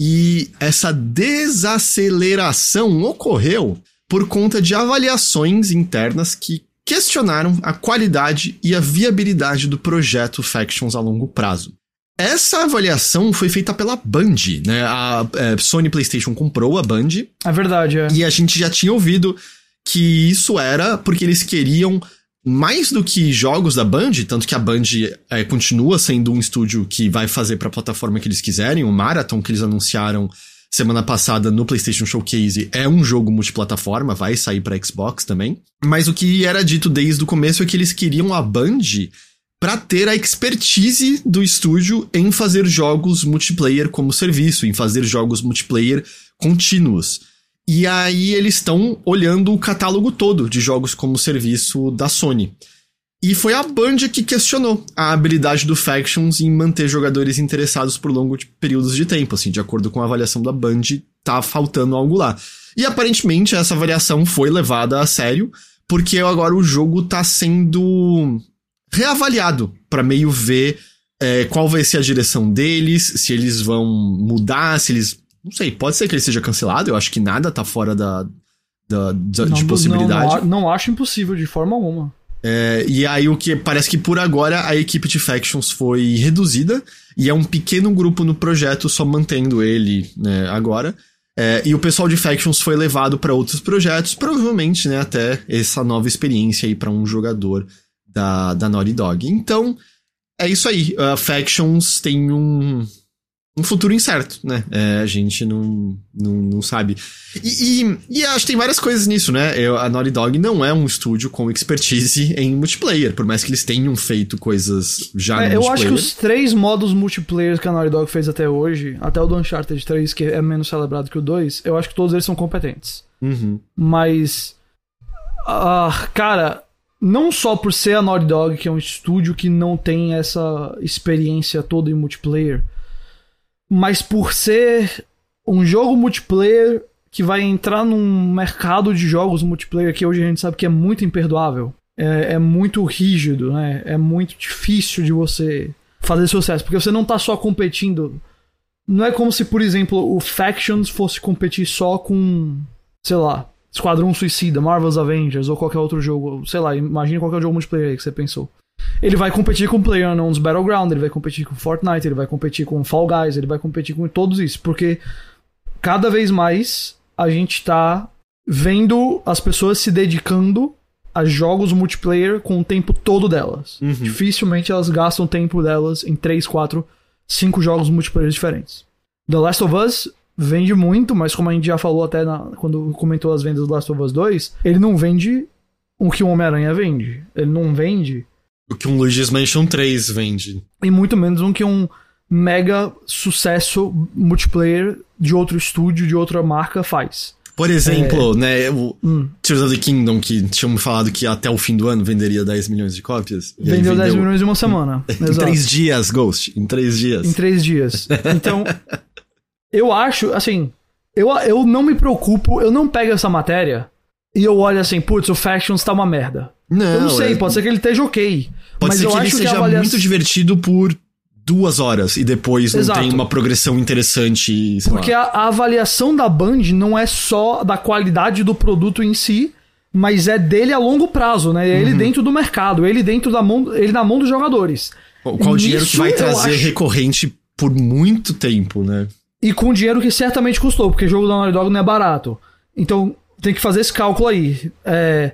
E essa desaceleração ocorreu por conta de avaliações internas que questionaram a qualidade e a viabilidade do projeto Factions a longo prazo. Essa avaliação foi feita pela Band, né? A é, Sony PlayStation comprou a Band. É verdade, é. E a gente já tinha ouvido que isso era porque eles queriam mais do que jogos da Band, tanto que a Band é, continua sendo um estúdio que vai fazer para a plataforma que eles quiserem. O Marathon que eles anunciaram semana passada no PlayStation Showcase é um jogo multiplataforma, vai sair para Xbox também. Mas o que era dito desde o começo é que eles queriam a Band para ter a expertise do estúdio em fazer jogos multiplayer como serviço, em fazer jogos multiplayer contínuos. E aí eles estão olhando o catálogo todo de jogos como serviço da Sony. E foi a Band que questionou a habilidade do Factions em manter jogadores interessados por longos períodos de tempo, assim, de acordo com a avaliação da Band, tá faltando algo lá. E aparentemente essa avaliação foi levada a sério, porque agora o jogo tá sendo reavaliado para meio ver é, qual vai ser a direção deles, se eles vão mudar, se eles. Não sei, pode ser que ele seja cancelado, eu acho que nada tá fora da, da, da não, de possibilidade. Não, não acho impossível de forma alguma. É, e aí o que parece que por agora a equipe de Factions foi reduzida e é um pequeno grupo no projeto só mantendo ele né, agora. É, e o pessoal de Factions foi levado para outros projetos, provavelmente né, até essa nova experiência aí para um jogador da, da Naughty Dog. Então é isso aí. Uh, Factions tem um um futuro incerto, né? É, a gente não, não, não sabe. E, e, e, acho que tem várias coisas nisso, né? Eu, a Naughty Dog não é um estúdio com expertise em multiplayer, por mais que eles tenham feito coisas já é, no Eu acho que os três modos multiplayer que a Naughty Dog fez até hoje, até o do Uncharted 3, que é menos celebrado que o 2, eu acho que todos eles são competentes. Uhum. Mas. Uh, cara, não só por ser a Naughty Dog, que é um estúdio que não tem essa experiência toda em multiplayer mas por ser um jogo multiplayer que vai entrar num mercado de jogos multiplayer que hoje a gente sabe que é muito imperdoável, é, é muito rígido, né? É muito difícil de você fazer sucesso, porque você não tá só competindo. Não é como se, por exemplo, o Factions fosse competir só com, sei lá, Esquadrão Suicida, Marvel's Avengers ou qualquer outro jogo. Sei lá, imagine qualquer jogo multiplayer aí que você pensou. Ele vai competir com PlayerUnknown's Battleground, ele vai competir com Fortnite, ele vai competir com Fall Guys, ele vai competir com todos isso, porque cada vez mais a gente tá vendo as pessoas se dedicando a jogos multiplayer com o tempo todo delas. Uhum. Dificilmente elas gastam o tempo delas em 3, 4, 5 jogos multiplayer diferentes. The Last of Us vende muito, mas como a gente já falou até na- quando comentou as vendas do Last of Us 2, ele não vende o que o Homem-Aranha vende. Ele não vende O que um Luigi's Mansion 3 vende. e muito menos um que um mega sucesso multiplayer de outro estúdio, de outra marca faz. Por exemplo, né, o Hum. Tears of the Kingdom, que tinham me falado que até o fim do ano venderia 10 milhões de cópias. Aí Vendeu 10 milhões em uma semana. Em Exato. três dias, Ghost. Em três dias. Em três dias. Então, eu acho, assim, eu, eu não me preocupo, eu não pego essa matéria e eu olho assim, putz, o Factions tá uma merda. Não, eu não sei, é- pode ser que ele esteja ok. Pode mas ser eu que ele acho que seja a avaliação... muito divertido por duas horas e depois não Exato. tem uma progressão interessante. Porque a, a avaliação da Band não é só da qualidade do produto em si, mas é dele a longo prazo, né? É ele Uhum. dentro do mercado, ele dentro da mão, ele na mão dos jogadores. Qual o dinheiro que vai trazer acho- recorrente por muito tempo, né? E com dinheiro que certamente custou, porque jogo da Naughty Dog não é barato. Então tem que fazer esse cálculo aí. É,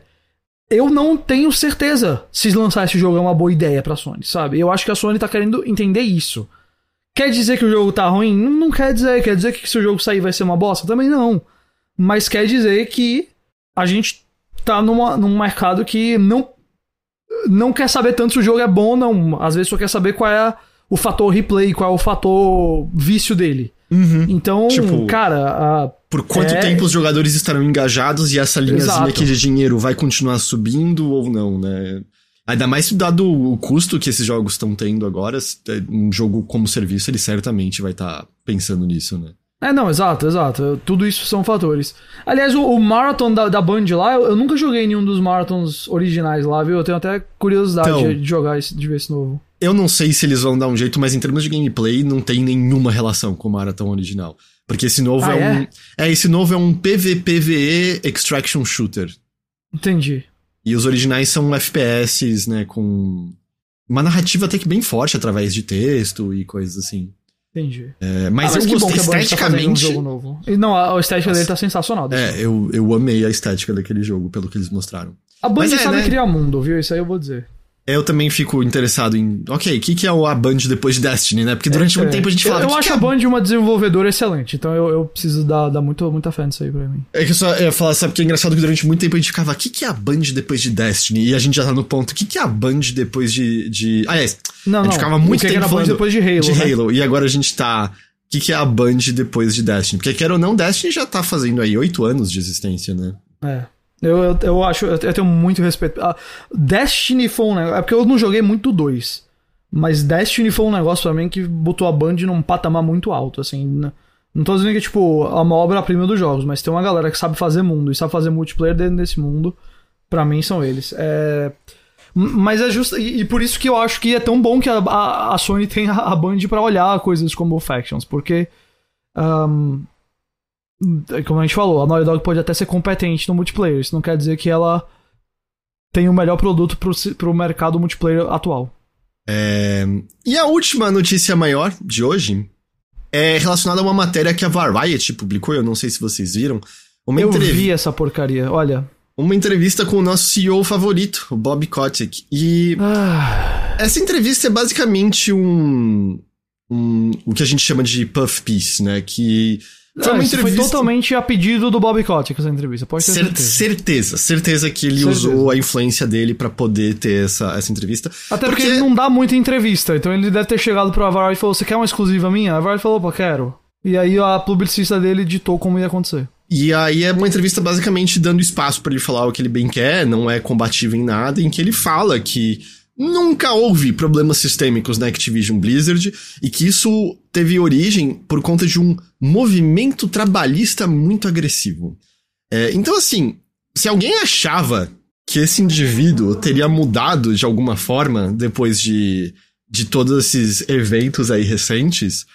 eu não tenho certeza se lançar esse jogo é uma boa ideia pra Sony, sabe? Eu acho que a Sony tá querendo entender isso. Quer dizer que o jogo tá ruim? Não, quer dizer. Quer dizer que se o jogo sair vai ser uma bosta? Também não. Mas quer dizer que a gente tá numa, num mercado que não, não quer saber tanto se o jogo é bom ou não. Às vezes só quer saber qual é o fator replay, qual é o fator vício dele. Então, Tipo, cara, a- Por quanto É. tempo os jogadores estarão engajados e essa linhazinha aqui de dinheiro vai continuar subindo ou não, né? Ainda mais dado o custo que esses jogos estão tendo agora, é, um jogo como serviço, ele certamente vai estar pensando nisso, né? É, não, exato, exato. Tudo isso são fatores. Aliás, o, o Marathon da, da Band lá, eu, eu nunca joguei nenhum dos Marathons originais lá, viu? Eu tenho até curiosidade Então. de, de jogar esse, de ver esse novo. Eu não sei se eles vão dar um jeito, mas em termos de gameplay, não tem nenhuma relação com o Marathon original. Porque esse novo Ah, é, é? um. É, esse novo é um PVPVE Extraction Shooter. Entendi. E os originais são FPS, né? Com uma narrativa até que bem forte através de texto e coisas assim. Entendi. É, mas Ah, eu que bom gostei que a Band tá um esteticamente. jogo novo. E, não, a, a estética Nossa. dele tá sensacional. É, eu, eu amei a estética daquele jogo, pelo que eles mostraram. A mas é, sabe né? criar mundo, viu? Isso aí eu vou dizer. Eu também fico interessado em. Ok, o que, que é o a Band depois de Destiny, né? Porque durante muito É. tempo a gente Eu, falava. eu "Que acho que a é Band uma desenvolvedora excelente, então eu, eu preciso dar, dar muito, muita fé nisso aí pra mim. É que eu só ia falar, sabe que é engraçado que durante muito tempo a gente ficava, o que, que é a Band depois de Destiny? E a gente já tá no ponto, o que, que é a Band depois de. de... Aliás, Não, a não. gente ficava muito que tempo era a Band falando depois de Halo, de né? Halo. E agora a gente tá. O que, que é a Band depois de Destiny? Porque quer ou não, Destiny já tá fazendo aí oito anos de existência, né? É. Eu, eu, eu acho, eu tenho muito respeito. Ah, Destiny foi um negócio. É porque eu não joguei muito 2. Mas Destiny foi um negócio pra mim que botou a Band num patamar muito alto, assim. n- Não tô dizendo que, tipo, é uma obra-prima dos jogos, mas tem uma galera que sabe fazer mundo e sabe fazer multiplayer dentro desse mundo. Pra mim são eles. É. Mas é justo. E, e por isso que eu acho que é tão bom que a, a, a Sony tem a, a Band pra olhar coisas como Factions, porque. ahn, como a gente falou, a Naughty Dog pode até ser competente no multiplayer. Isso não quer dizer que ela tem o melhor produto pro, pro mercado multiplayer atual. É, E a última notícia maior de hoje é relacionada a uma matéria que a Variety publicou, eu não sei se vocês viram. Uma, Eu entrev- vi essa porcaria. Olha. uma entrevista com o nosso CEO favorito, o Bob Kotick. E Ah, essa entrevista é basicamente um, um- o que a gente chama de puff piece, né? Que foi ah, uma isso foi entrevista totalmente a pedido do Bob Kotick essa entrevista. Pode ter Cer- certeza. certeza, certeza que ele Certeza. usou a influência dele pra poder ter essa, essa entrevista. Até porque... ele não dá muita entrevista. Então ele deve ter chegado pra Variety e falou: Você quer uma exclusiva minha? A Variety falou: Pô, quero. E aí a publicista dele ditou como ia acontecer. E aí é uma entrevista basicamente dando espaço pra ele falar o que ele bem quer, não é combativo em nada, em que ele fala que nunca houve problemas sistêmicos na Activision Blizzard e que isso teve origem por conta de um movimento trabalhista muito agressivo. É, então, assim, se alguém achava que esse indivíduo teria mudado de alguma forma depois de, de todos esses eventos aí recentes,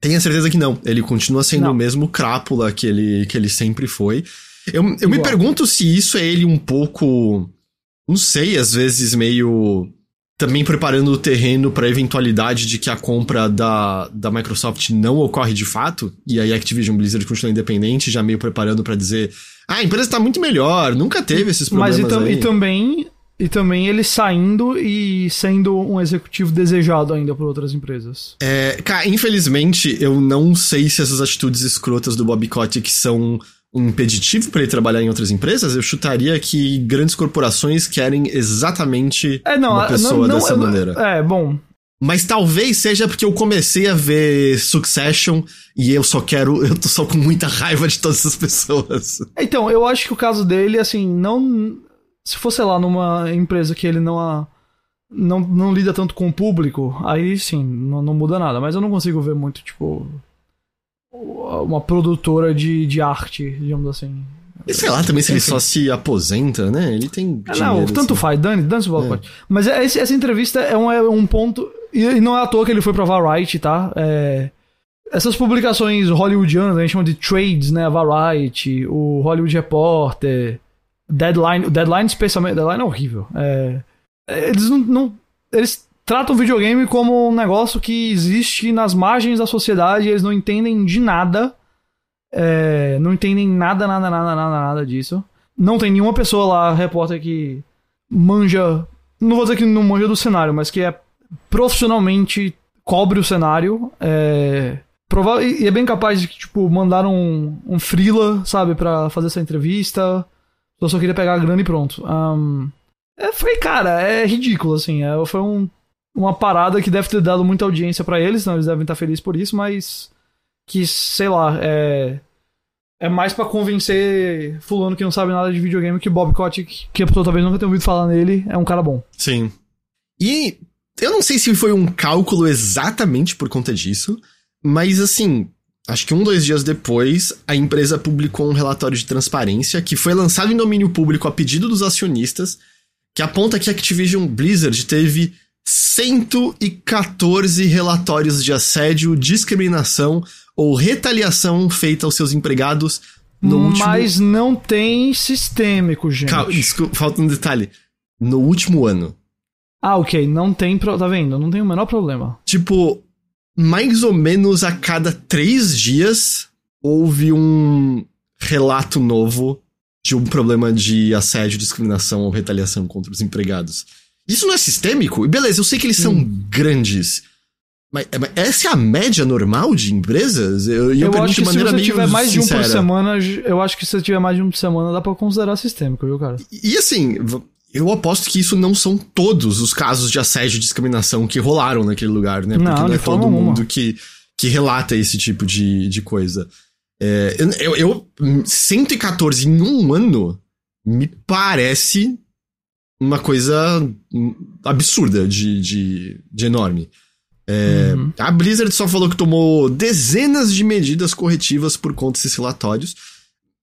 tenha certeza que não. Ele continua sendo Não. o mesmo crápula que ele, que ele sempre foi. Eu, eu me pergunto se isso é ele um pouco. Não sei, às vezes meio. Também preparando o terreno para a eventualidade de que a compra da, da Microsoft não ocorre de fato, e aí a Activision Blizzard continua independente, já meio preparando para dizer: ah, a empresa está muito melhor, nunca teve esses problemas. Mas e, aí. e também. E também ele saindo e sendo um executivo desejado ainda por outras empresas. É, cara, infelizmente, eu não sei se essas atitudes escrotas do Bob Kotick são impeditivo para ele trabalhar em outras empresas, eu chutaria que grandes corporações querem exatamente é, não, uma pessoa não, não, dessa maneira. É, bom. Mas talvez seja porque eu comecei a ver Succession e eu só quero. Eu tô só com muita raiva de todas essas pessoas. Então, eu acho que o caso dele, assim, não. Se fosse lá numa empresa que ele não. Não, não lida tanto com o público, aí sim, não, não muda nada. Mas eu não consigo ver muito, tipo uma produtora de, de arte, digamos assim. E sei lá também se ele só se aposenta, né? Ele tem. É, não, tanto assim. faz, dane, dane o é. Mas é, essa entrevista é um, é um ponto. E não é à toa que ele foi pra Variety, tá? É, essas publicações hollywoodianas, a gente chama de trades, né? A Variety, o Hollywood Reporter, Deadline. O Deadline, especialmente. Deadline é horrível. É, eles não, não. Eles tratam o videogame como um negócio que existe nas margens da sociedade, eles não entendem de nada. É, não entendem nada, nada, nada, nada, nada disso. Não tem nenhuma pessoa lá, repórter, que manja. Não vou dizer que não manja do cenário, mas que é profissionalmente cobre o cenário. É, e é bem capaz de tipo, mandaram um, um freela, sabe, para fazer essa entrevista. Eu só queria pegar a grana e pronto. Um, é, foi, cara, é ridículo, assim. É, foi um uma parada que deve ter dado muita audiência para eles, não, eles devem estar felizes por isso, mas que, sei lá, é é mais para convencer fulano que não sabe nada de videogame que Bob Kotick, que a pessoa talvez nunca tenha ouvido falar nele, é um cara bom. Sim. E eu não sei se foi um cálculo exatamente por conta disso, mas assim, acho que um, dois dias depois, a empresa publicou um relatório de transparência que foi lançado em domínio público a pedido dos acionistas, que aponta que a Activision Blizzard teve 114 relatórios de assédio, discriminação ou retaliação feita aos seus empregados no último... Mas não tem sistêmico, gente. Calma, desculpa, falta um detalhe. No último ano. Ah, ok. Não tem. Pro... Tá vendo? Não tem o menor problema. Tipo, mais ou menos a cada três dias houve um relato novo de um problema de assédio, discriminação ou retaliação contra os empregados. Isso não é sistêmico? Beleza, eu sei que eles são hum. grandes. Mas, mas, essa é a média normal de empresas? Eu, eu, eu acho que se você tiver mais sincera. de um por semana, eu acho que se você tiver mais de um por semana, dá pra considerar sistêmico, viu, cara? E, e assim, eu aposto que isso não são todos os casos de assédio e discriminação que rolaram naquele lugar, né? Porque não, não é todo mundo que, que relata esse tipo de, de coisa. É, eu, eu, 114 em um ano me parece uma coisa absurda de, de, de enorme. É, uhum. A Blizzard só falou que tomou dezenas de medidas corretivas por conta desses relatórios.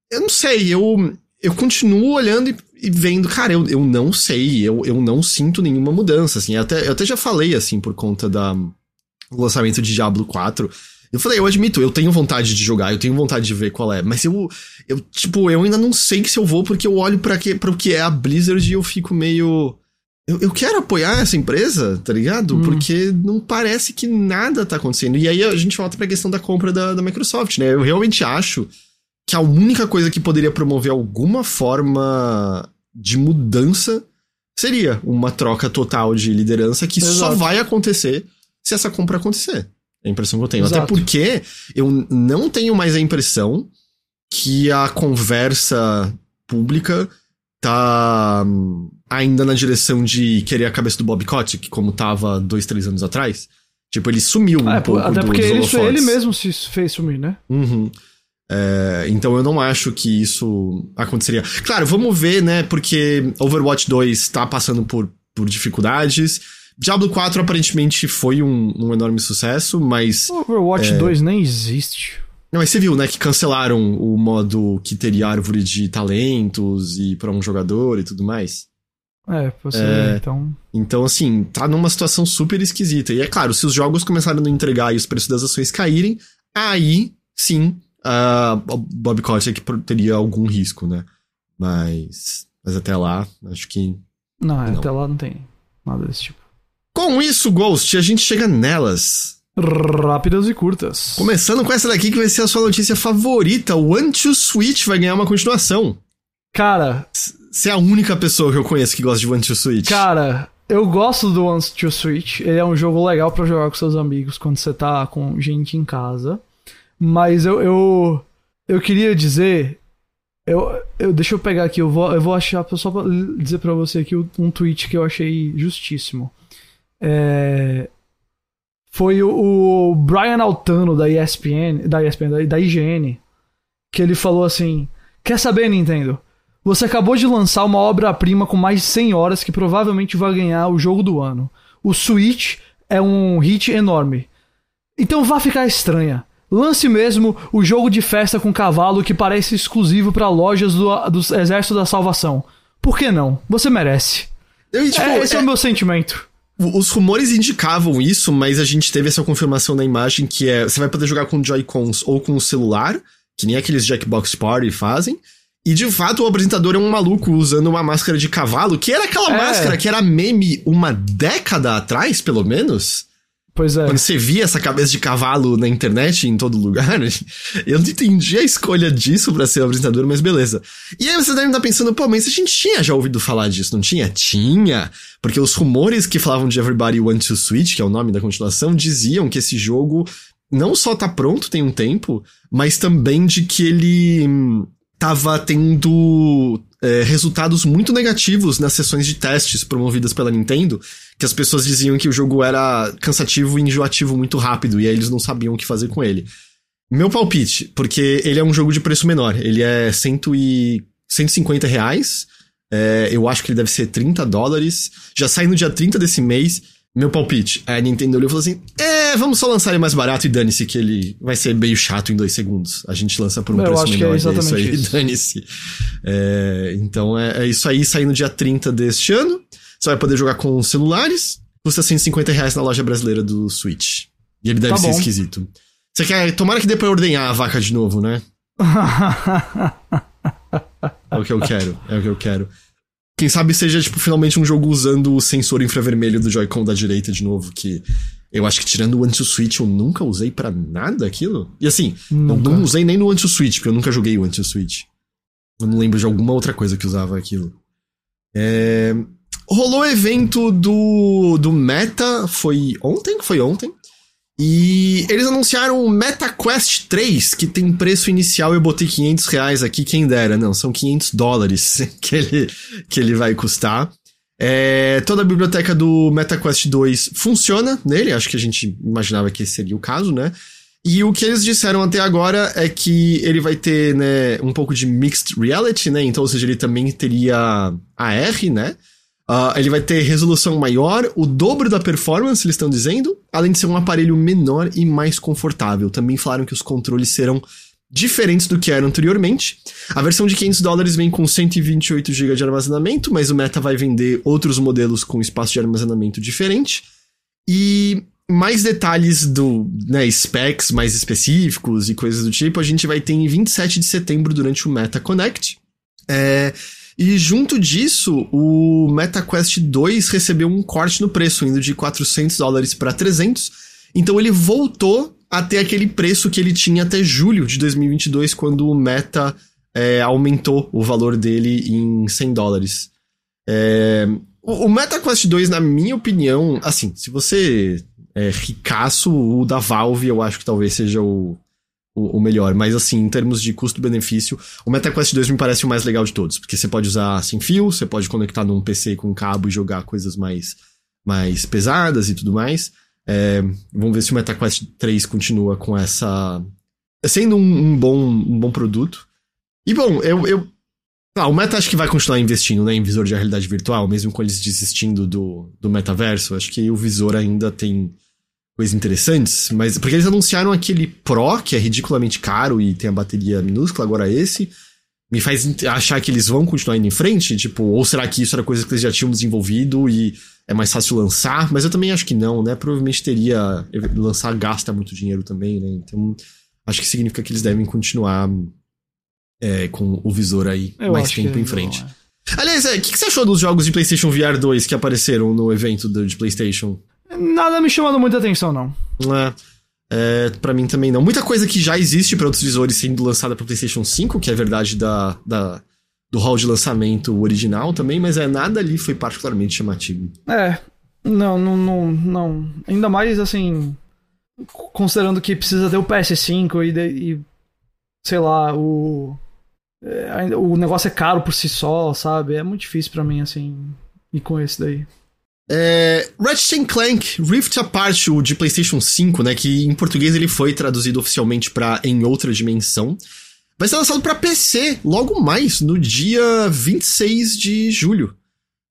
Eu não sei, eu, eu continuo olhando e, e vendo, cara, eu, eu não sei, eu, eu não sinto nenhuma mudança, assim. Eu até, eu até já falei, assim, por conta da, do lançamento de Diablo 4. Eu falei, eu admito, eu tenho vontade de jogar, eu tenho vontade de ver qual é, mas eu, eu tipo, eu ainda não sei se eu vou porque eu olho para que, o que é a Blizzard e eu fico meio. Eu, eu quero apoiar essa empresa, tá ligado? Hum. Porque não parece que nada tá acontecendo. E aí a gente volta pra questão da compra da, da Microsoft, né? Eu realmente acho que a única coisa que poderia promover alguma forma de mudança seria uma troca total de liderança que Exato. só vai acontecer se essa compra acontecer. É a impressão que eu tenho. Exato. Até porque eu não tenho mais a impressão que a conversa pública tá hum, ainda na direção de querer a cabeça do Bob Kotick, como tava dois, três anos atrás. Tipo, ele sumiu um é, pouco Até porque ele, ele, mesmo se fez sumir, né? Uhum. É, então eu não acho que isso aconteceria. Claro, vamos ver, né? Porque Overwatch 2 tá passando por, por dificuldades. Diablo 4 aparentemente foi um, um enorme sucesso, mas. Overwatch é... 2 nem existe. Não, mas você viu, né, que cancelaram o modo que teria árvore de talentos e para um jogador e tudo mais. É, você, é, então. Então, assim, tá numa situação super esquisita. E é claro, se os jogos começarem a não entregar e os preços das ações caírem, aí sim a Bob Kotick teria algum risco, né? Mas, mas até lá, acho que. Não, não, até lá não tem nada desse tipo. Com isso, Ghost, a gente chega nelas. Rápidas e curtas. Começando com essa daqui que vai ser a sua notícia favorita. O One Switch vai ganhar uma continuação. Cara. Você é a única pessoa que eu conheço que gosta de One to Switch. Cara, eu gosto do One to Switch. Ele é um jogo legal para jogar com seus amigos quando você tá com gente em casa. Mas eu, eu, eu queria dizer. Eu, eu, deixa eu pegar aqui, eu vou, eu vou achar, só pra dizer pra você aqui um tweet que eu achei justíssimo. É, foi o, o, Brian Altano da ESPN, da ESPN, da, da IGN, que ele falou assim: Quer saber, Nintendo? Você acabou de lançar uma obra-prima com mais de 100 horas que provavelmente vai ganhar o jogo do ano. O Switch é um hit enorme. Então vá ficar estranha. Lance mesmo o jogo de festa com cavalo que parece exclusivo para lojas do, do Exército da Salvação. Por que não? Você merece. Eu, tipo, é, esse é, é o meu sentimento. Os rumores indicavam isso, mas a gente teve essa confirmação na imagem que é você vai poder jogar com Joy-Cons ou com o celular, que nem aqueles Jackbox Party fazem. E de fato o apresentador é um maluco usando uma máscara de cavalo, que era aquela é. máscara que era meme uma década atrás, pelo menos. Pois é. Quando você via essa cabeça de cavalo na internet, em todo lugar, eu não entendi a escolha disso para ser o apresentador, mas beleza. E aí você deve estar pensando, pô, mas a gente tinha já ouvido falar disso, não tinha? Tinha! Porque os rumores que falavam de Everybody Want to Switch, que é o nome da continuação, diziam que esse jogo não só tá pronto tem um tempo, mas também de que ele hum, tava tendo é, resultados muito negativos nas sessões de testes promovidas pela Nintendo, que as pessoas diziam que o jogo era cansativo e enjoativo muito rápido, e aí eles não sabiam o que fazer com ele. Meu palpite, porque ele é um jogo de preço menor, ele é cento e, 150 reais, é, eu acho que ele deve ser 30 dólares, já sai no dia 30 desse mês, meu palpite. A Nintendo olhou e falou assim: É, vamos só lançar ele mais barato e dane-se que ele vai ser meio chato em dois segundos. A gente lança por um Eu preço acho menor. Que é exatamente isso aí, dane-se. É, então é, é, isso aí, sai no dia 30 deste ano. Você vai poder jogar com celulares. Custa 150 reais na loja brasileira do Switch. E ele deve tá ser bom. esquisito. Você quer. Tomara que dê pra ordenhar a vaca de novo, né? é o que eu quero. É o que eu quero. Quem sabe seja, tipo, finalmente um jogo usando o sensor infravermelho do Joy-Con da direita de novo, que eu acho que tirando o Anti-Switch eu nunca usei para nada aquilo. E assim, nunca. não usei nem no Anti-Switch, porque eu nunca joguei o Anti-Switch. Eu não lembro de alguma outra coisa que usava aquilo. É... Rolou o evento do, do Meta, foi ontem? Foi ontem. E eles anunciaram o MetaQuest 3, que tem preço inicial, eu botei 500 reais aqui, quem dera, não, são 500 dólares que ele, que ele vai custar. É, toda a biblioteca do MetaQuest 2 funciona nele, acho que a gente imaginava que esse seria o caso, né? E o que eles disseram até agora é que ele vai ter, né, um pouco de mixed reality, né? Então, ou seja, ele também teria AR, né? Uh, ele vai ter resolução maior, o dobro da performance, eles estão dizendo, além de ser um aparelho menor e mais confortável. Também falaram que os controles serão diferentes do que eram anteriormente. A versão de 500 dólares vem com 128 GB de armazenamento, mas o Meta vai vender outros modelos com espaço de armazenamento diferente. E mais detalhes do, né, specs mais específicos e coisas do tipo, a gente vai ter em 27 de setembro durante o Meta Connect. É, e junto disso, o MetaQuest 2 recebeu um corte no preço, indo de 400 dólares para 300. Então ele voltou até aquele preço que ele tinha até julho de 2022, quando o Meta é, aumentou o valor dele em 100 dólares. É, o, o MetaQuest 2, na minha opinião, assim, se você é ricaço, o da Valve eu acho que talvez seja o, o, o, melhor. Mas assim, em termos de custo-benefício, o MetaQuest 2 me parece o mais legal de todos. Porque você pode usar sem fio, você pode conectar num PC com cabo e jogar coisas mais, mais pesadas e tudo mais. É, vamos ver se o MetaQuest 3 continua com essa. sendo um, um bom, um bom produto. E bom, eu. eu ah, o Meta acho que vai continuar investindo né, em visor de realidade virtual, mesmo com eles desistindo do, do metaverso. Acho que o visor ainda tem coisas interessantes, mas porque eles anunciaram aquele Pro, que é ridiculamente caro e tem a bateria minúscula, agora esse me faz achar que eles vão continuar indo em frente, tipo, ou será que isso era coisa que eles já tinham desenvolvido e é mais fácil lançar? Mas eu também acho que não, né? Provavelmente teria lançar gasta muito dinheiro também, né? Então, acho que significa que eles devem continuar é, com o visor aí eu mais tempo em frente. Não, é. Aliás, o é, que, que, você achou dos jogos de PlayStation VR 2 que apareceram no evento do, de PlayStation? Nada me chamando muita atenção, não. É. É, para mim também não. Muita coisa que já existe para outros visores sendo lançada para PlayStation 5, que é verdade da, da, do hall de lançamento original também, mas é nada ali foi particularmente chamativo. É, não, não, não, não. Ainda mais assim, considerando que precisa ter o PS5 e, e sei lá, o é, o negócio é caro por si só, sabe? É muito difícil para mim assim ir com esse daí. É, Ratchet Clank Rift Apart, o de PlayStation 5, né, que em português ele foi traduzido oficialmente para Em Outra Dimensão, vai ser lançado para PC logo mais, no dia 26 de julho.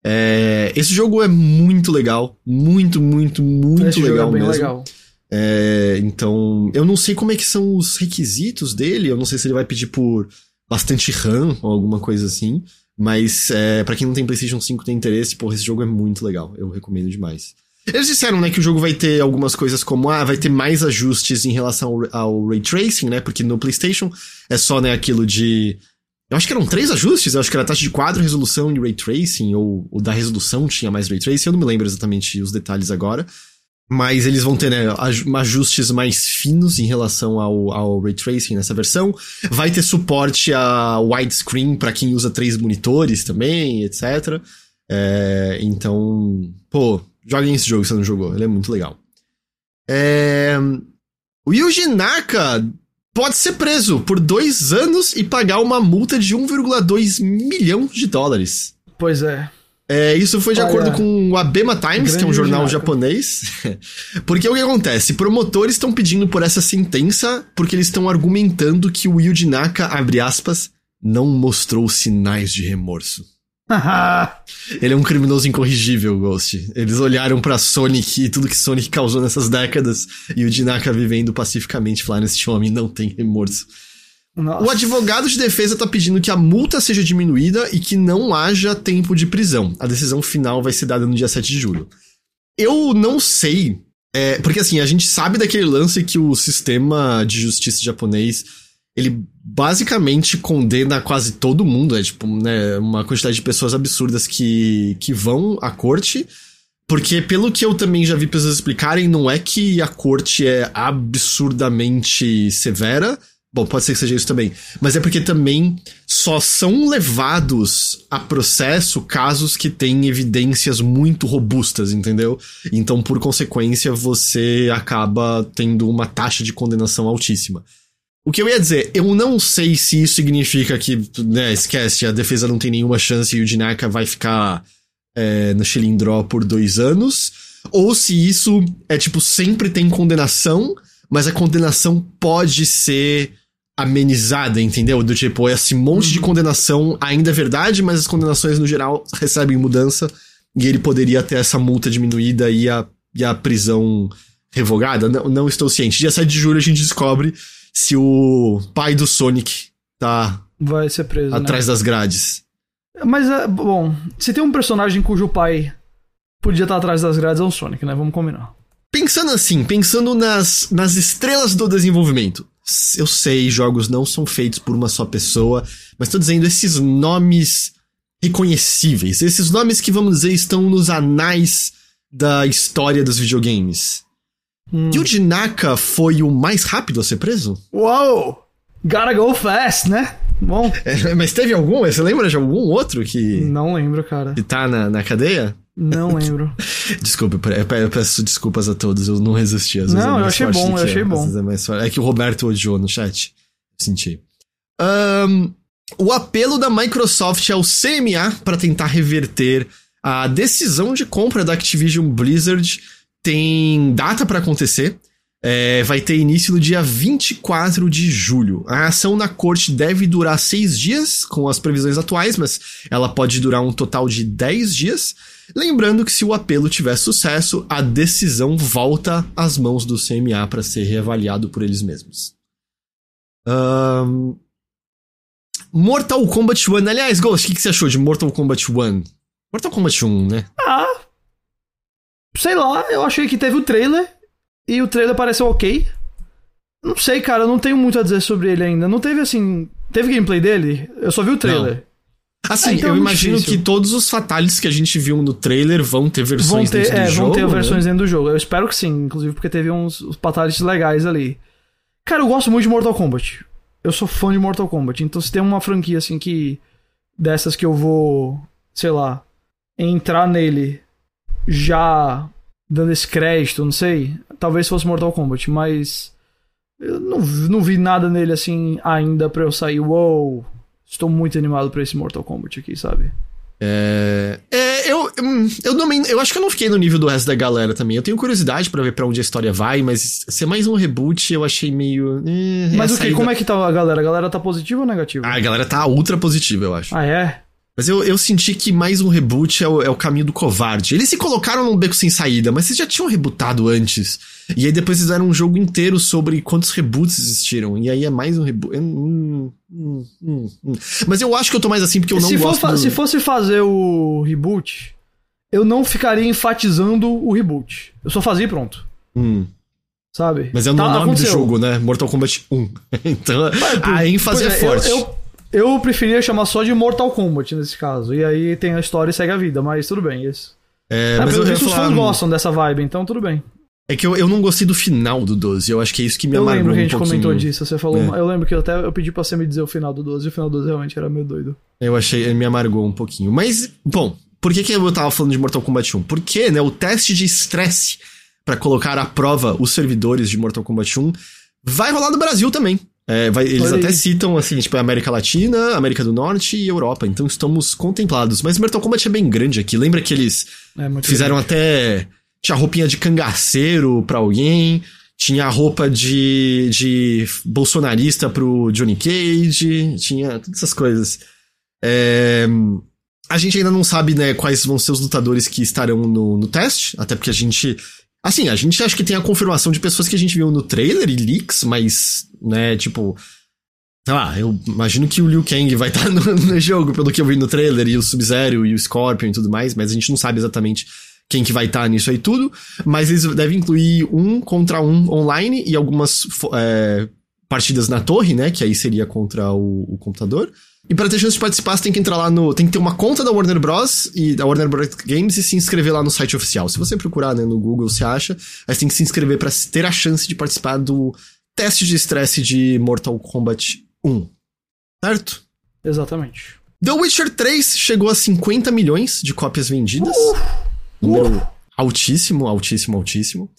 É, esse jogo é muito legal, muito, muito, muito esse legal é mesmo. Legal. É, então, eu não sei como é que são os requisitos dele, eu não sei se ele vai pedir por bastante RAM ou alguma coisa assim. Mas é, para quem não tem PlayStation 5 tem interesse, porra, esse jogo é muito legal. Eu recomendo demais. Eles disseram, né, que o jogo vai ter algumas coisas como, ah, vai ter mais ajustes em relação ao, ao Ray Tracing, né, porque no PlayStation é só, né, aquilo de... Eu acho que eram três ajustes, eu acho que era taxa de quadro, resolução e Ray Tracing, ou o da resolução tinha mais Ray Tracing, eu não me lembro exatamente os detalhes agora. Mas eles vão ter, né, ajustes mais finos em relação ao, ao Ray Tracing nessa versão. Vai ter suporte a widescreen para quem usa três monitores também, etc. É, então, pô, joguem esse jogo se você não jogou, ele é muito legal. É, o Yuji Naka pode ser preso por dois anos e pagar uma multa de 1,2 milhão de dólares. Pois é. É, isso foi de Olha, acordo com o Abema Times, que é um jornal japonês. porque o que acontece? Promotores estão pedindo por essa sentença porque eles estão argumentando que o Yuji Naka, abre aspas, não mostrou sinais de remorso. Ele é um criminoso incorrigível, Ghost. Eles olharam para Sonic e tudo que Sonic causou nessas décadas e o Dinaka vivendo pacificamente falaram: este homem não tem remorso. Nossa. O advogado de defesa tá pedindo que a multa seja diminuída e que não haja tempo de prisão. A decisão final vai ser dada no dia 7 de julho. Eu não sei. É, porque assim, a gente sabe daquele lance que o sistema de justiça japonês ele basicamente condena quase todo mundo. É tipo, né, uma quantidade de pessoas absurdas que, que vão à corte. Porque, pelo que eu também já vi pessoas explicarem, não é que a corte é absurdamente severa Bom, pode ser que seja isso também. Mas é porque também só são levados a processo casos que têm evidências muito robustas, entendeu? Então, por consequência, você acaba tendo uma taxa de condenação altíssima. O que eu ia dizer, eu não sei se isso significa que, né, esquece, a defesa não tem nenhuma chance e o Dinaka vai ficar é, no Chilindró por dois anos, ou se isso é tipo, sempre tem condenação, mas a condenação pode ser amenizada, entendeu? Do tipo, esse monte uhum. de condenação ainda é verdade, mas as condenações no geral recebem mudança e ele poderia ter essa multa diminuída e a, e a prisão revogada. Não, não estou ciente. Dia 7 de julho a gente descobre se o pai do Sonic tá vai ser preso atrás né? das grades. Mas, é, bom, se tem um personagem cujo pai podia estar atrás das grades é o Sonic, né? Vamos combinar. Pensando assim, pensando nas, nas estrelas do desenvolvimento, eu sei, jogos não são feitos por uma só pessoa, mas tô dizendo esses nomes reconhecíveis, esses nomes que, vamos dizer, estão nos anais da história dos videogames. Hum. Yuji Naka foi o mais rápido a ser preso? Uou! Gotta go fast, né? Bom. É, mas teve algum? Você lembra de algum outro que. Não lembro, cara. Que tá na, na cadeia? Não lembro. Desculpa, eu peço desculpas a todos, eu não resisti. Às vezes não, é eu achei bom, eu achei bom. É, mais é que o Roberto odiou no chat. Senti. Um, o apelo da Microsoft ao CMA para tentar reverter a decisão de compra da Activision Blizzard tem data para acontecer. É, vai ter início no dia 24 de julho. A ação na corte deve durar seis dias, com as previsões atuais, mas ela pode durar um total de 10 dias. Lembrando que se o apelo tiver sucesso, a decisão volta às mãos do CMA para ser reavaliado por eles mesmos. Um... Mortal Kombat 1. Aliás, Ghost, o que, você achou de Mortal Kombat 1? Mortal Kombat 1, né? Ah. Sei lá, eu achei que teve o trailer e o trailer pareceu ok. Não sei, cara, eu não tenho muito a dizer sobre ele ainda. Não teve assim. Teve gameplay dele? Eu só vi o trailer. Assim, Ah, então eu é imagino difícil. que todos os fatalities que a gente viu no trailer vão ter Vão versões ter, dentro do é, jogo. vão ter né? versões dentro do jogo. Eu espero que sim, inclusive porque teve uns, fatalities legais ali. Cara, eu gosto muito de Mortal Kombat. Eu sou fã de Mortal Kombat. Então se tem uma franquia assim que. Dessas que eu vou. Sei lá. Entrar nele já dando esse crédito, não sei. Talvez fosse Mortal Kombat, mas. Eu não, não vi nada nele assim ainda pra eu sair. Uou! Estou muito animado pra esse Mortal Kombat aqui, sabe? É, é, eu, hum, eu, também, eu acho que eu não fiquei no nível do resto da galera também. Eu tenho curiosidade pra ver pra onde a história vai, mas ser mais um reboot eu achei meio. eh, Mas a o que? saída- Como é que tá a galera? A galera tá positiva ou negativa? Ah, a galera tá ultra positiva, eu acho. Ah, é? Mas eu, eu senti que mais um reboot é o, é o caminho do covarde. Eles se colocaram num beco sem saída, mas vocês já tinham rebutado antes. E aí depois fizeram um jogo inteiro sobre quantos reboots existiram. E aí é mais um reboot. Hum, hum, hum, hum. Mas eu acho que eu tô mais assim porque eu não se, for gosto fa- do... se fosse fazer o reboot, eu não ficaria enfatizando o reboot. Eu só fazia e pronto. Hum. Sabe? Mas é o Tá, nome aconteceu. do jogo, né? Mortal Kombat 1. então a ênfase é Pois forte. Eu, eu, eu preferia chamar só de Mortal Kombat nesse caso. E aí tem a história e segue a vida, mas tudo bem. Isso. É, É, mas pelo eu visto os fãs gostam dessa vibe, então tudo bem. É que eu, eu não gostei do final do 12. Eu acho que é isso que me Eu amargou lembro que a um gente pouquinho. comentou disso. Você falou. É. Eu lembro que eu até eu pedi pra você me dizer o final do 12 e o final do 12 realmente era meio doido. Eu achei, me amargou um pouquinho. Mas, bom, por que, que eu tava falando de Mortal Kombat 1? Porque, né, o teste de estresse pra colocar à prova os servidores de Mortal Kombat 1 vai rolar no Brasil também. É, vai- eles até citam, assim, tipo, América Latina, América do Norte e Europa. Então estamos contemplados. Mas Mortal Kombat é bem grande aqui. Lembra que eles É fizeram até. Tinha roupinha de cangaceiro pra alguém. Tinha roupa de, de bolsonarista pro Johnny Cage. Tinha todas essas coisas. É, a gente ainda não sabe, né, quais vão ser os lutadores que estarão no, no teste. Até porque a gente. Assim, a gente acha que tem a confirmação de pessoas que a gente viu no trailer e leaks, mas, né, tipo. Sei lá, eu imagino que o Liu Kang vai estar no, no jogo, pelo que eu vi no trailer, e o Sub-Zero e o Scorpion e tudo mais, mas a gente não sabe exatamente quem que vai estar nisso aí tudo. Mas eles devem incluir um contra um online e algumas é, partidas na torre, né? Que aí seria contra o, o computador. E para ter chance de participar, você tem que entrar lá no. Tem que ter uma conta da Warner Bros. e da Warner Bros. Games e se inscrever lá no site oficial. Se você procurar né, no Google, você acha. Aí você tem que se inscrever para ter a chance de participar do teste de estresse de Mortal Kombat 1. Certo? Exatamente. The Witcher 3 chegou a 50 milhões de cópias vendidas. Número altíssimo, altíssimo, altíssimo.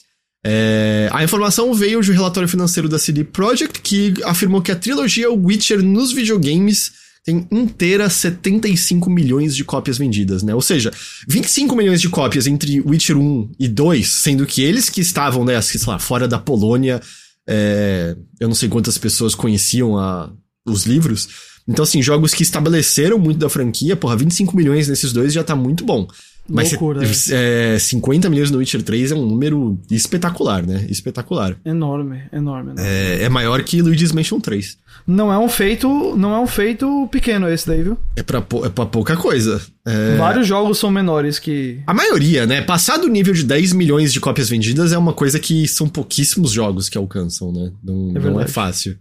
É, a informação veio de um relatório financeiro da CD Projekt que afirmou que a trilogia Witcher nos videogames tem inteira 75 milhões de cópias vendidas, né? Ou seja, 25 milhões de cópias entre Witcher 1 e 2, sendo que eles que estavam, né, sei lá, fora da Polônia, é, eu não sei quantas pessoas conheciam a- os livros. Então, assim, jogos que estabeleceram muito da franquia, porra, 25 milhões nesses dois já tá muito bom. Mas Loucura, cê- é, 50 milhões no Witcher 3 é um número espetacular, né? Espetacular. Enorme, enorme. enorme. É, é maior que Luigi's Mansion 3. Não é um feito, não é um feito pequeno esse daí, viu? É pra, é pra pouca coisa. É, Vários jogos são menores que A maioria, né? Passar do nível de 10 milhões de cópias vendidas é uma coisa que são pouquíssimos jogos que alcançam, né? Não, não é fácil.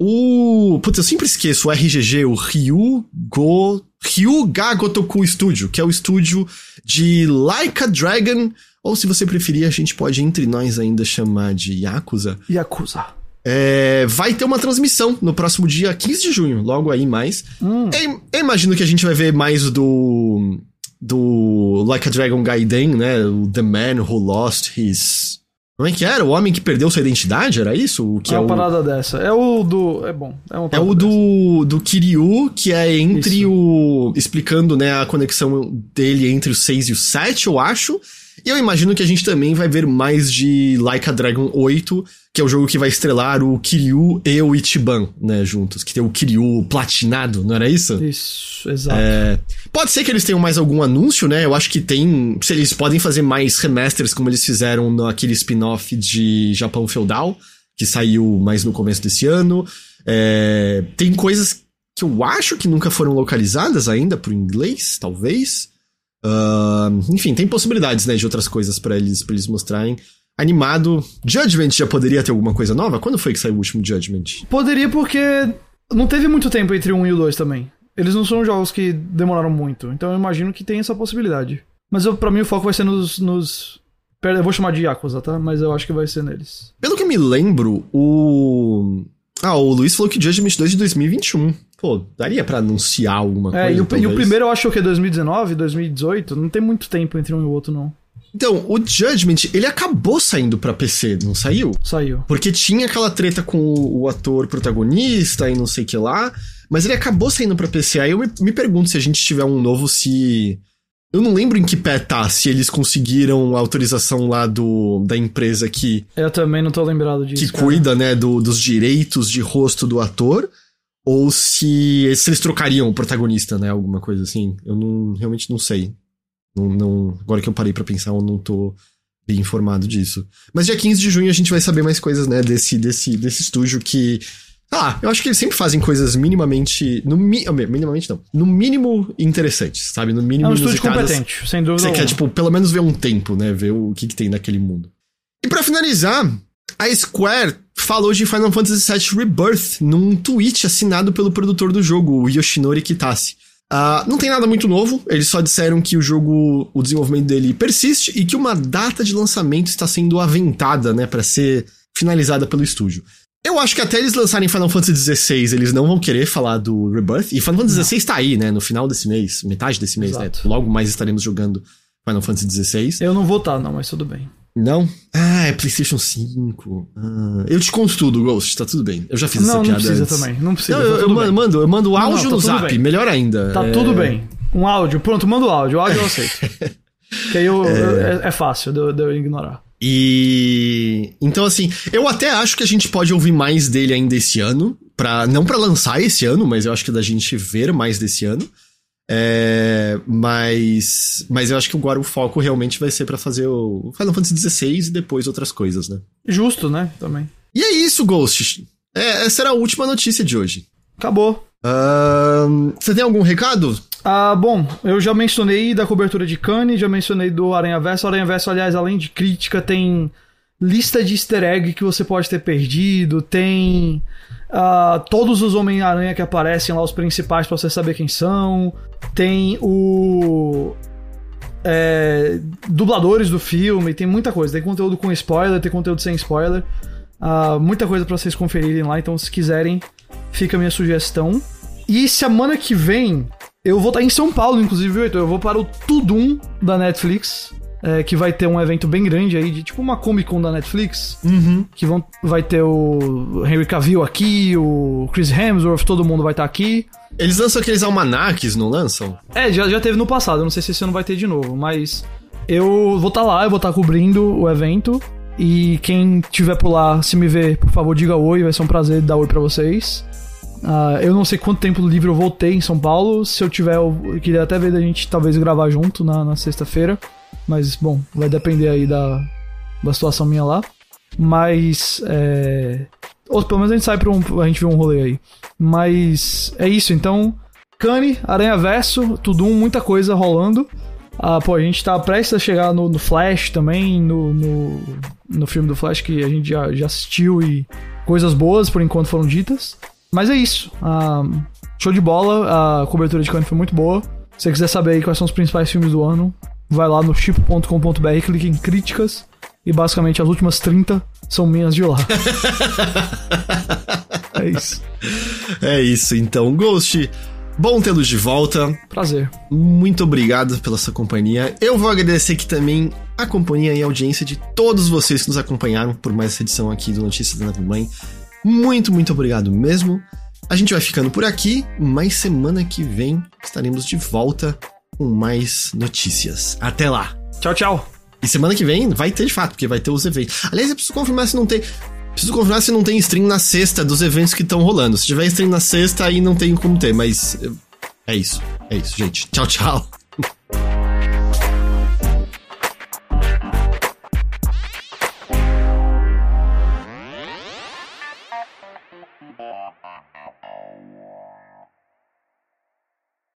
O. Putz, eu sempre esqueço o RGG, o Ryu Go. Ryuga Gotoku Studio, que é o estúdio de Like a Dragon, ou se você preferir, a gente pode entre nós ainda chamar de Yakuza. Yakuza. É, vai ter uma transmissão no próximo dia 15 de junho, logo aí mais. Hum, Eu, eu imagino que a gente vai ver mais do. Do Like a Dragon Gaiden, né? O The Man Who Lost His. Como é que era? O homem que perdeu sua identidade? Era isso? O que é é, uma o. parada dessa. É o do. É bom. É, uma É o do, do Kiryu, que é entre Isso. o. explicando, né, a conexão dele entre o 6 e o 7, eu acho. E eu imagino que a gente também vai ver mais de Like a Dragon 8, que é o jogo que vai estrelar o Kiryu e o Ichiban, né, juntos. Que tem o Kiryu platinado, não era isso? Isso, exato. É, pode ser que eles tenham mais algum anúncio, né? Eu acho que tem. se Eles podem fazer mais remasters como eles fizeram naquele spin-off de Japão Feudal, que saiu mais no começo desse ano. É, tem coisas que eu acho que nunca foram localizadas ainda pro inglês, talvez. Ah, enfim, tem possibilidades, né, de outras coisas pra eles, pra eles mostrarem. Animado. Judgment já poderia ter alguma coisa nova? Quando foi que saiu o último Judgment? Poderia porque não teve muito tempo entre o 1 e o 2 também. Eles não são jogos que demoraram muito, então eu imagino que tem essa possibilidade. Mas eu, pra mim o foco vai ser nos. nos... Eu vou chamar de Yakuza, tá? Mas eu acho que vai ser neles. Pelo que eu me lembro, o. Ah, o Luiz falou que Judgment 2 de 2021. Pô, daria pra anunciar alguma É, coisa. e o, e o primeiro eu acho que é 2019, 2018. Não tem muito tempo entre um e o outro, não. Então, o Judgment, ele acabou saindo pra PC, não saiu? Saiu. Porque tinha aquela treta com o, o ator protagonista e não sei o que lá. Mas ele acabou saindo pra PC. Aí eu me, me pergunto se a gente tiver um novo, se. Eu não lembro em que pé tá, se eles conseguiram a autorização lá do, da empresa que, Eu também não tô lembrado disso. que cara. cuida, né, do, dos direitos de rosto do ator. Ou se, se eles trocariam o protagonista, né? Alguma coisa assim. Eu não, realmente não sei. Não, não- agora que eu parei pra pensar, eu não tô bem informado disso. Mas dia 15 de junho a gente vai saber mais coisas, né? Desse, desse, desse estúdio que. Ah, eu acho que eles sempre fazem coisas minimamente. No, mi- minimamente não. No mínimo interessantes, sabe? No É mínimo um estúdio competente, sem dúvida. Você quer, alguma. tipo, pelo menos ver um tempo, né? Ver o que, que tem naquele mundo. E pra finalizar, a Square falou de Final Fantasy VII Rebirth num tweet assinado pelo produtor do jogo, o Yoshinori Kitase. Ah, não tem nada muito novo, eles só disseram que o jogo, o desenvolvimento dele persiste e que uma data de lançamento está sendo aventada, né, para ser finalizada pelo estúdio. Eu acho que até eles lançarem Final Fantasy XVI, eles não vão querer falar do Rebirth. E Final Fantasy XVI tá aí, né? No final desse mês, metade desse mês, Exato. né? Logo mais estaremos jogando Final Fantasy XVI. Eu não vou estar, não, mas tudo bem. Não? Ah, é PlayStation 5. Ah, eu te conto tudo, Ghost, tá tudo bem. Eu já fiz essa não, não piada precisa antes. também. Não precisa. Não, tá eu, mando, bem. mando, eu mando Não, áudio não, tá no zap, bem. melhor ainda. Tá É, tudo bem. Um áudio. Pronto, manda o áudio. O áudio eu aceito. que aí eu, eu- é... é fácil de de eu ignorar. E então assim, eu até acho que a gente pode ouvir mais dele ainda esse ano, para não pra lançar esse ano, mas eu acho que da gente ver mais desse ano. É, mas mas eu acho que agora o foco realmente vai ser pra fazer o Final Fantasy XVI e depois outras coisas, né? Justo, né? Também. E é isso, Ghost. É, essa era a última notícia de hoje. Acabou. Ahn, você tem algum recado? Ah, bom, eu já mencionei da cobertura de Cannes, já mencionei do Aranha Verso. O Aranha Verso, aliás, além de crítica, tem lista de easter egg que você pode ter perdido, tem ah, todos os Homem-Aranha que aparecem lá, os principais, pra você saber quem são, tem o. é, dubladores do filme, tem muita coisa. Tem conteúdo com spoiler, tem conteúdo sem spoiler. Ah, muita coisa pra vocês conferirem lá, então se quiserem, fica a minha sugestão. E semana que vem eu vou estar em São Paulo, inclusive, viu? Eu vou para o Tudum da Netflix, é, que vai ter um evento bem grande aí, de tipo uma Comic Con da Netflix, Uhum. que vão, vai ter o Henry Cavill aqui, o Chris Hemsworth, todo mundo vai estar aqui. Eles lançam aqueles almanaques, não lançam? É, já, já teve no passado, eu não sei se esse ano vai ter de novo, mas eu vou estar lá, eu vou estar cobrindo o evento. E quem tiver por lá, se me ver, por favor, diga oi, vai ser um prazer dar oi pra vocês. Ah, eu não sei quanto tempo livre eu voltei em São Paulo. Se eu tiver, eu queria até ver da gente talvez gravar junto na, na sexta-feira. Mas, bom, vai depender aí da, da situação minha lá. Mas, é. Ou pelo menos a gente sai pra um. A gente vê um rolê aí. Mas é isso, então. Cane, Aranha Verso, Tudum, muita coisa rolando. Ah, pô, a gente tá prestes a chegar no, no Flash também, no, no, no filme do Flash que a gente já, já assistiu e coisas boas por enquanto foram ditas. Mas é isso. Ah, show de bola, a cobertura de Cane foi muito boa. Se você quiser saber aí quais são os principais filmes do ano, vai lá no chip.com.br, clique em críticas e basicamente as últimas 30 são minhas de lá. é isso. É isso, então. Ghost, bom tê-los de volta. Prazer. Muito obrigado pela sua companhia. Eu vou agradecer aqui também a companhia e a audiência de todos vocês que nos acompanharam por mais essa edição aqui do Notícias da Nave Mãe. Muito, muito obrigado mesmo. A gente vai ficando por aqui, mas semana que vem estaremos de volta com mais notícias. Até lá! Tchau, tchau. E semana que vem vai ter de fato, porque vai ter os eventos. Aliás, eu preciso confirmar se não tem. Preciso confirmar se não tem stream na sexta dos eventos que estão rolando. Se tiver stream na sexta, aí não tem como ter, mas. É isso. É isso, gente. Tchau, tchau.